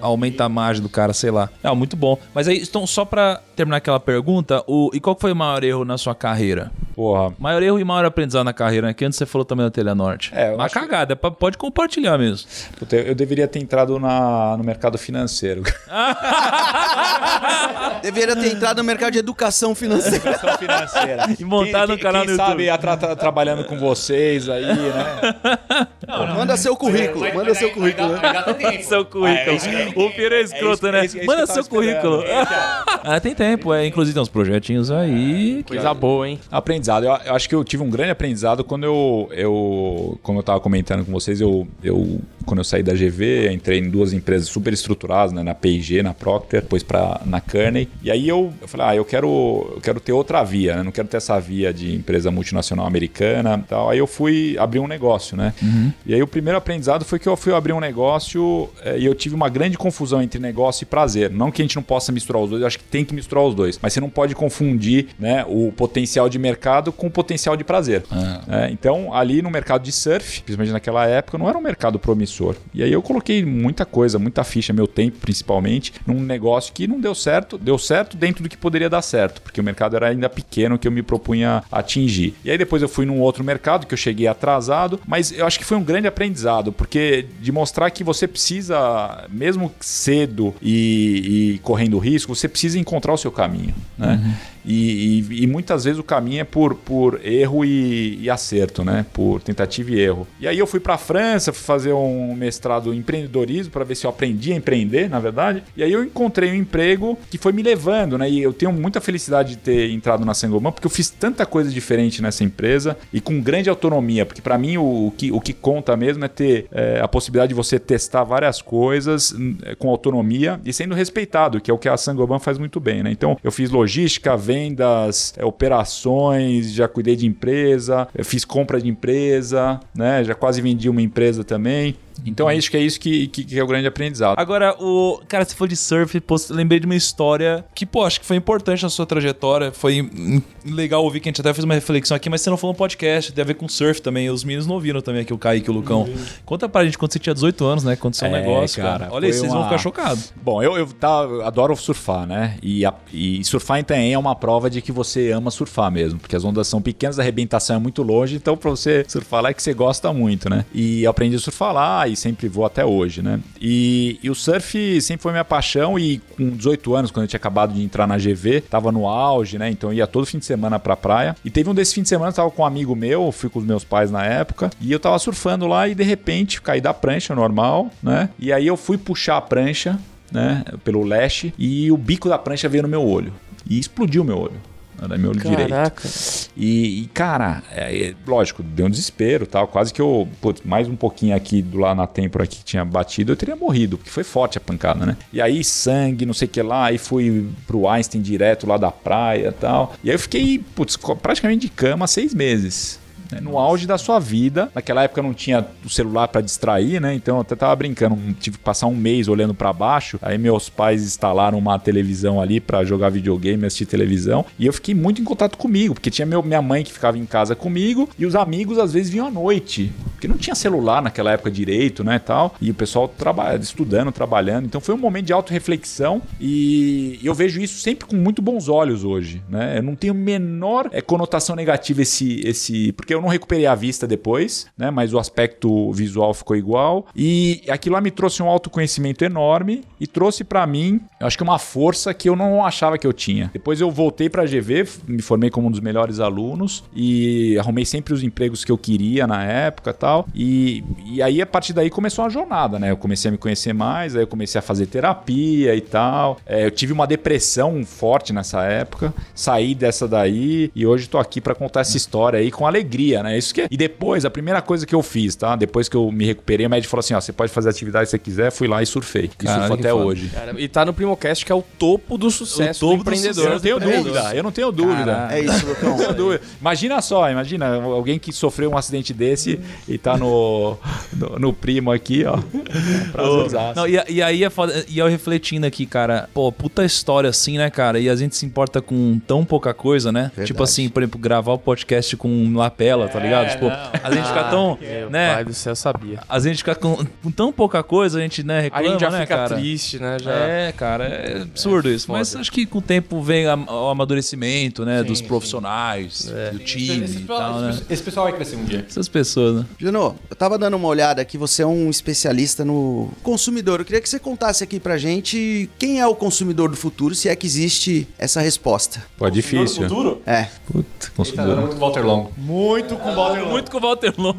aumenta a margem do cara, sei lá. É, muito bom. Mas aí, então, só pra terminar aquela pergunta, o, e qual foi o maior erro na sua carreira? Porra. Maior erro e maior aprendizado na carreira, né? Que antes você falou também da Telha Norte. É, eu Uma acho- cagada, é pode compartilhar mesmo. Puta, eu eu deveria ter entrado na, no mercado financeiro. <laughs> Deveria ter entrado no mercado de educação financeira. <laughs> Educação financeira. E montar no canal quem no sabe YouTube. atra- tra- trabalhando com vocês aí, né? <laughs> Manda seu currículo, manda seu currículo. Seu currículo. o Piro é escroto, né? é isso que Manda seu currículo. ah, tem tempo, é. Inclusive tem uns projetinhos aí. que- Coisa boa, hein? Aprendizado. Eu, eu acho que eu tive um grande aprendizado quando eu, eu como eu tava comentando com vocês, eu, eu quando eu saí da GV, entrei em duas empresas super estruturadas, né, na P&G, na Procter, depois para na Kearney. E aí eu, eu falei, ah, eu quero, eu quero ter outra via, né? Não quero ter essa via de empresa multinacional americana, tal. Aí eu fui abrir um negócio, né? E aí o primeiro aprendizado foi que eu fui abrir um negócio eh, e eu tive uma grande confusão entre negócio e prazer. Não que a gente não possa misturar os dois, eu acho que tem que misturar os dois, mas você não pode confundir, né, o potencial de mercado com o potencial de prazer. É, então, ali no mercado de surf, principalmente naquela época, não era um mercado promissor. E aí eu coloquei muita coisa, muita ficha, meu tempo principalmente, num negócio que não deu certo, deu certo dentro do que poderia dar certo, porque o mercado era ainda pequeno que eu me propunha atingir. E aí depois eu fui num outro mercado que eu cheguei atrasado, mas eu acho que foi um grande aprendizado, porque de mostrar que você precisa, mesmo cedo e, e correndo risco, você precisa encontrar o seu caminho, né? E, e- e muitas vezes o caminho é por, por erro e, e acerto, né? Por tentativa e erro. E aí eu fui para a França, fazer um mestrado em empreendedorismo para ver se eu aprendi a empreender, na verdade. E aí eu encontrei um emprego que foi me levando, né? E eu tenho muita felicidade de ter entrado na Sangoban, porque eu fiz tanta coisa diferente nessa empresa e com grande autonomia, porque para mim o, o que, o que conta mesmo é ter é, a possibilidade de você testar várias coisas hum, é, com autonomia e sendo respeitado, que é o que a Sangoban faz muito bem, né? Então eu fiz logística, vendas, é, operações, já cuidei de empresa, eu fiz compra de empresa, né? Já quase vendi uma empresa também. Então é isso que é isso que, que, que é o grande aprendizado. Agora, o. Cara, você falou de surf, pô, lembrei de uma história que, pô, acho que foi importante na sua trajetória. Foi hum, legal ouvir que a gente até fez uma reflexão aqui, mas você não falou no podcast, tem a ver com surf também. Os meninos não ouviram também aqui, o Kaique e o Lucão. Conta pra gente quando você tinha 18 anos, né? Aconteceu um É, negócio, cara. cara, Olha aí, vocês vão uma- ficar chocados. Bom, eu, eu, tá, adoro surfar, né? E, a- e surfar também é uma prova de que você ama surfar mesmo, porque as ondas são pequenas, a arrebentação é muito longe, então pra você surfar lá é que você gosta muito, né? E eu aprendi a surfar lá e sempre vou até hoje, né? E, e o surf sempre foi minha paixão e com 18 anos, quando eu tinha acabado de entrar na GV, tava no auge, né? Então ia todo fim de semana pra praia. E teve um desses fins de semana, eu tava com um amigo meu, fui com os meus pais na época, e eu tava surfando lá e de repente caí da prancha normal, né? E aí eu fui puxar a prancha, né, pelo leste, e o bico da prancha veio no meu olho. E explodiu meu olho. Era meu olho direito. Caraca. E, e, cara, é, é, lógico, deu um desespero tal. Quase que eu, putz, mais um pouquinho aqui do lá na têmpora que tinha batido, eu teria morrido, porque foi forte a pancada, né? E aí, sangue, não sei o que lá, aí fui pro Einstein direto lá da praia e tal. E aí eu fiquei, putz, praticamente de cama seis meses. Né? No auge da sua vida. Naquela época não tinha o celular pra distrair, né? Então eu até tava brincando. Tive que passar um mês olhando pra baixo. Aí meus pais instalaram uma televisão ali pra jogar videogame, assistir televisão. E eu fiquei muito em contato comigo, porque tinha meu, minha mãe que ficava em casa comigo e os amigos às vezes vinham à noite. Porque não tinha celular naquela época direito, né? Tal. E o pessoal traba estudando, trabalhando. Então foi um momento de autorreflexão e eu vejo isso sempre com muito bons olhos hoje, né? Eu não tenho menor eh, conotação negativa esse, esse. Porque eu não recuperei a vista depois, né? Mas o aspecto visual ficou igual. E aquilo lá me trouxe um autoconhecimento enorme e trouxe pra mim, eu acho que uma força que eu não achava que eu tinha. Depois eu voltei pra GV, me formei como um dos melhores alunos e arrumei sempre os empregos que eu queria na época tal. E, e aí a partir daí começou a jornada, né? Eu comecei a me conhecer mais, aí eu comecei a fazer terapia e tal. É, eu tive uma depressão forte nessa época, saí dessa daí e hoje tô aqui pra contar essa história aí com alegria, né? Isso que é- E depois, a primeira coisa que eu fiz, tá? Depois que eu me recuperei, o médico falou assim: ó, você pode fazer a atividade que você quiser, fui lá e surfei. E surfo que até foda. hoje. Cara, e tá no Primocast, que é o topo do sucesso topo do do empreendedor. Eu não tenho É dúvida, isso. eu não tenho dúvida. É isso, Lucão. <laughs> Não tenho dúvida. Imagina só, imagina alguém que sofreu um acidente desse e tá no, no, no primo aqui, ó. Não, e, e aí é foda, e eu refletindo aqui, cara, pô, puta história assim, né, cara? E a gente se importa com tão pouca coisa, né? Verdade. Tipo assim, por exemplo, gravar o podcast com um lapela, tá ligado? Tipo, a gente fica tão, Meu né? pai do céu, sabia. A gente fica com, com tão pouca coisa, a gente, né, A reclama, gente já né, fica cara? triste, né? Já... É, cara, é absurdo isso. Mas acho que com o tempo vem a- o amadurecimento, né, dos profissionais, do time Esse e pessoal, tal, esse né? pessoal- esse pessoal vai crescer um dia. Essas pessoas, né? Juno, eu tava dando uma olhada aqui, você é um especialista no consumidor. Eu queria que você contasse aqui pra gente quem é o consumidor do futuro, se é que existe essa resposta. Pô, é difícil. Futuro? É. Puta, Ele tá dando consumidor. muito com o Walter Long. Muito com o Walter Long. Muito com o Walter Long.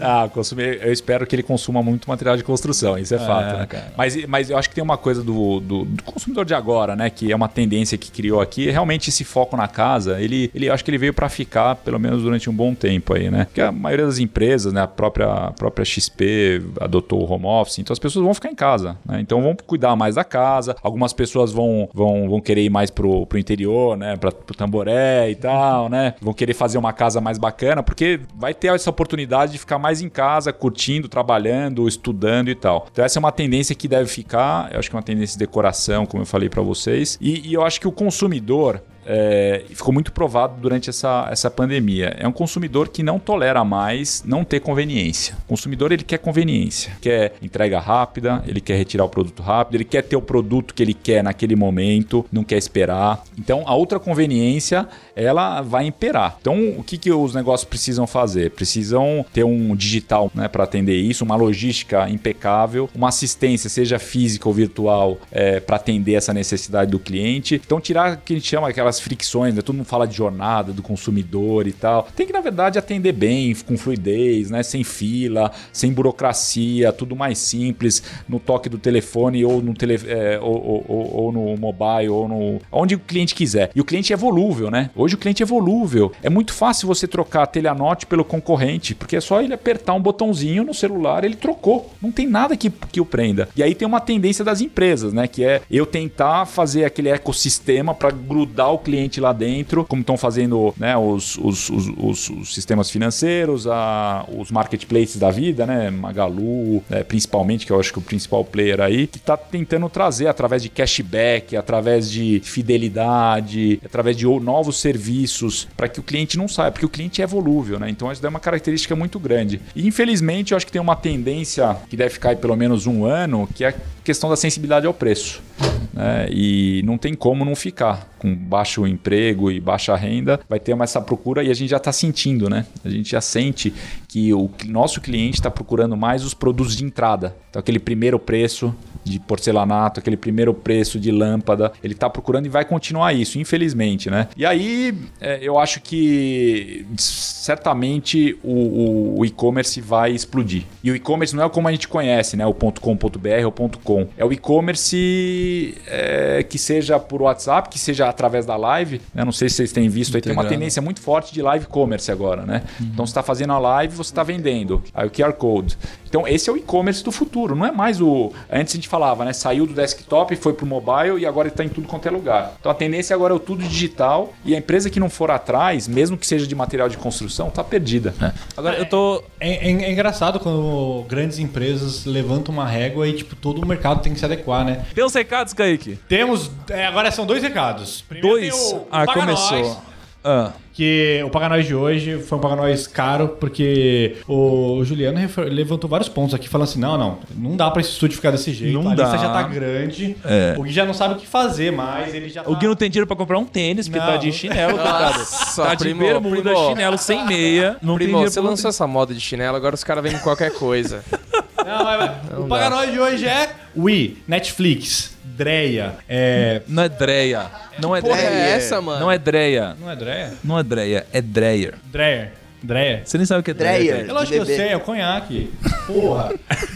Ah, consumir, eu espero que ele consuma muito material de construção, isso é, fato. né? cara. Mas, mas eu acho que tem uma coisa do, do, do consumidor de agora, né? Que é uma tendência que criou aqui. Realmente esse foco na casa, ele, ele eu acho que ele veio para ficar, pelo menos durante um bom tempo aí, né? Porque a maioria das empresas, né? A própria, a própria XP adotou o home office, então as pessoas vão ficar em casa, né? Então vão cuidar mais da casa. Algumas pessoas vão, vão, vão querer ir mais pro, pro interior, né? Pra, pro Tamboré e tal, né? Vão querer fazer uma casa mais bacana, porque vai ter essa oportunidade de ficar mais em casa, curtindo, trabalhando, estudando e tal. Então essa é uma tendência que deve ficar. Eu acho que é uma tendência de decoração, como eu falei pra vocês. E, e eu acho que o consumidor é, ficou muito provado durante essa, essa pandemia. É um consumidor que não tolera mais não ter conveniência. O consumidor ele quer conveniência, quer entrega rápida, ele quer retirar o produto rápido, ele quer ter o produto que ele quer naquele momento, não quer esperar. Então a outra conveniência ela vai imperar. Então o que, que os negócios precisam fazer? Precisam ter um digital né, para atender isso, uma logística impecável, uma assistência, seja física ou virtual, para atender essa necessidade do cliente. Então tirar o que a gente chama aquelas fricções, né? todo mundo fala de jornada do consumidor e tal. Tem que, na verdade, atender bem, com fluidez, né? sem fila, sem burocracia, tudo mais simples, no toque do telefone ou no, tele, é, ou, ou- ou- ou no mobile, ou no. onde o cliente quiser. E o cliente é volúvel, né? Hoje o cliente é volúvel. É muito fácil você trocar a Telenote pelo concorrente, porque é só ele apertar um botãozinho no celular, ele trocou. Não tem nada que, que o prenda. E aí tem uma tendência das empresas, né? Que é eu tentar fazer aquele ecossistema para grudar o cliente lá dentro, como estão fazendo né, os, os, os, os- sistemas financeiros, a, os marketplaces da vida, né? Magalu, né, principalmente, que eu acho que é o principal player aí, que está tentando trazer através de cashback, através de fidelidade, através de novos serviços, para que o cliente não saia, porque o cliente é volúvel, né? Então isso é uma característica muito grande. E infelizmente eu acho que tem uma tendência que deve ficar aí pelo menos um ano, que é questão da sensibilidade ao preço. né? E não tem como não ficar. Com baixo emprego e baixa renda, vai ter mais essa procura e a gente já está sentindo, né? A gente já sente que o nosso cliente está procurando mais os produtos de entrada. Então, aquele primeiro preço de porcelanato, aquele primeiro preço de lâmpada, ele está procurando e vai continuar isso, infelizmente, né? E aí, é, eu acho que certamente o, o- o e-commerce vai explodir. E o e-commerce não é como a gente conhece, né? O .com.br ou .com. É o e-commerce é, que seja por WhatsApp, que seja através da live. né? Não sei se vocês têm visto aí, tem uma tendência muito forte de live commerce agora, né? Então você está fazendo a live, você está vendendo. Aí o QR Code. Então esse é o e-commerce do futuro, não é mais o. Antes a gente falava, né? Saiu do desktop, foi pro mobile e agora está em tudo quanto é lugar. Então a tendência agora é o tudo digital e a empresa que não for atrás, mesmo que seja de material de construção, está perdida. Agora, eu tô. É, é- é engraçado quando grandes empresas levantam uma régua e, tipo, todo o mercado tem que se adequar, né? Tem uns recados, Kaique? Temos. é, agora são dois recados. Primeiro Dois. tem o Ah, começou. Nós, Ah. que o Paga Nós de hoje foi um Paga Nós caro, porque o Juliano levantou vários pontos aqui, falando assim: não, não, não dá pra esse estúdio ficar desse jeito. Não a lista dá. já tá grande. É. O Gui já não sabe o que fazer mais. Ele já O tá... Gui não tem dinheiro pra comprar um tênis, porque Não. tá de chinelo, coitado. Nossa, Tá de primo, bermuda, primo. chinelo sem meia. Não tem Primo, dinheiro você lançou essa moda de chinelo, agora os caras vêm com qualquer coisa. Não, mas- mas o Paga dá. Nós de hoje é Wii, Netflix, Dreia. É... Não é Dreia. Não é Porra, Dreia. é essa, mano? Não é Dreia. Não é Dreia? Não é Dreia, é Dreyer. Dreyer. Dreyer. Você nem sabe o que é Dreyer. Dreyer. É lógico que eu sei, é o conhaque. Porra.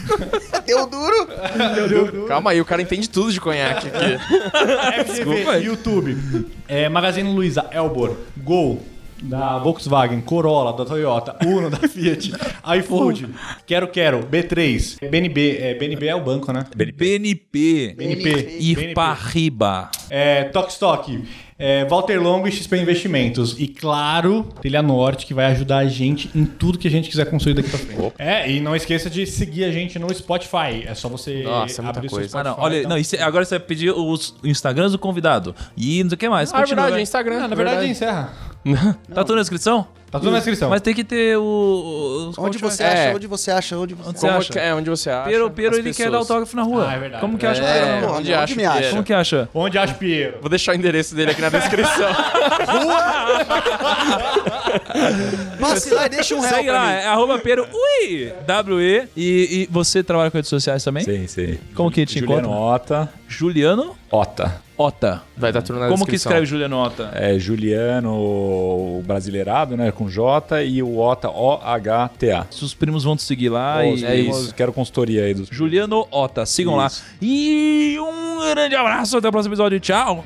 <laughs> Deu duro. Calma aí, o cara entende tudo de conhaque aqui. <laughs> FGV, aí. YouTube, é, Magazine Luiza, Elbor, Gol, da Volkswagen, Corolla, da Toyota, Uno, da Fiat, <laughs> iFood, Quero Quero, B3, BNB, é, BNB é o banco, né? BNP. BNP, Ir pra riba. é, Tok Stock, é, Walter Longo e XP Investimentos. E claro, Telha Norte, que vai ajudar a gente em tudo que a gente quiser construir daqui pra frente. É, e não esqueça de seguir a gente no Spotify. É só você Nossa, é muita abrir o coisa. seu Ah, Spotify. não. Olha, então. não, isso- agora você vai pedir os Instagrams do convidado. E não sei o que mais. Ah, é verdade, é. Instagram. Não, na verdade, encerra. <laughs> Tá tudo na descrição? Tá tudo na descrição. Mas tem que ter o. os Onde você É. acha? Onde você acha? Onde você Onde acha? você Como acha? que- é, onde você acha? Pero, ele quer pessoas. dar autógrafo na rua. Ah, é verdade. Como que acha o Pero É, rua? Porra, onde onde acha me o acha? Como que acha? Onde acha Piero? Vou deixar o endereço dele aqui na descrição. <laughs> <laughs> <laughs> <laughs> Nossa, lá, deixa um real Segue lá, mim. é arroba Pero, ui, W-E. E, e você trabalha com redes sociais também? Sim, sim. Como que te Juliano encontra? Ota. Juliano Ota. Ota. Vai estar tudo na Como que descrição. escreve Juliano Ota? É Juliano, o brasileirado, né? Com J e o Ota, O-H-T-A. Os primos vão te seguir lá e... é isso. Quero consultoria aí dos. Juliano Ota, sigam Isso. lá. E um grande abraço, até o próximo episódio. Tchau.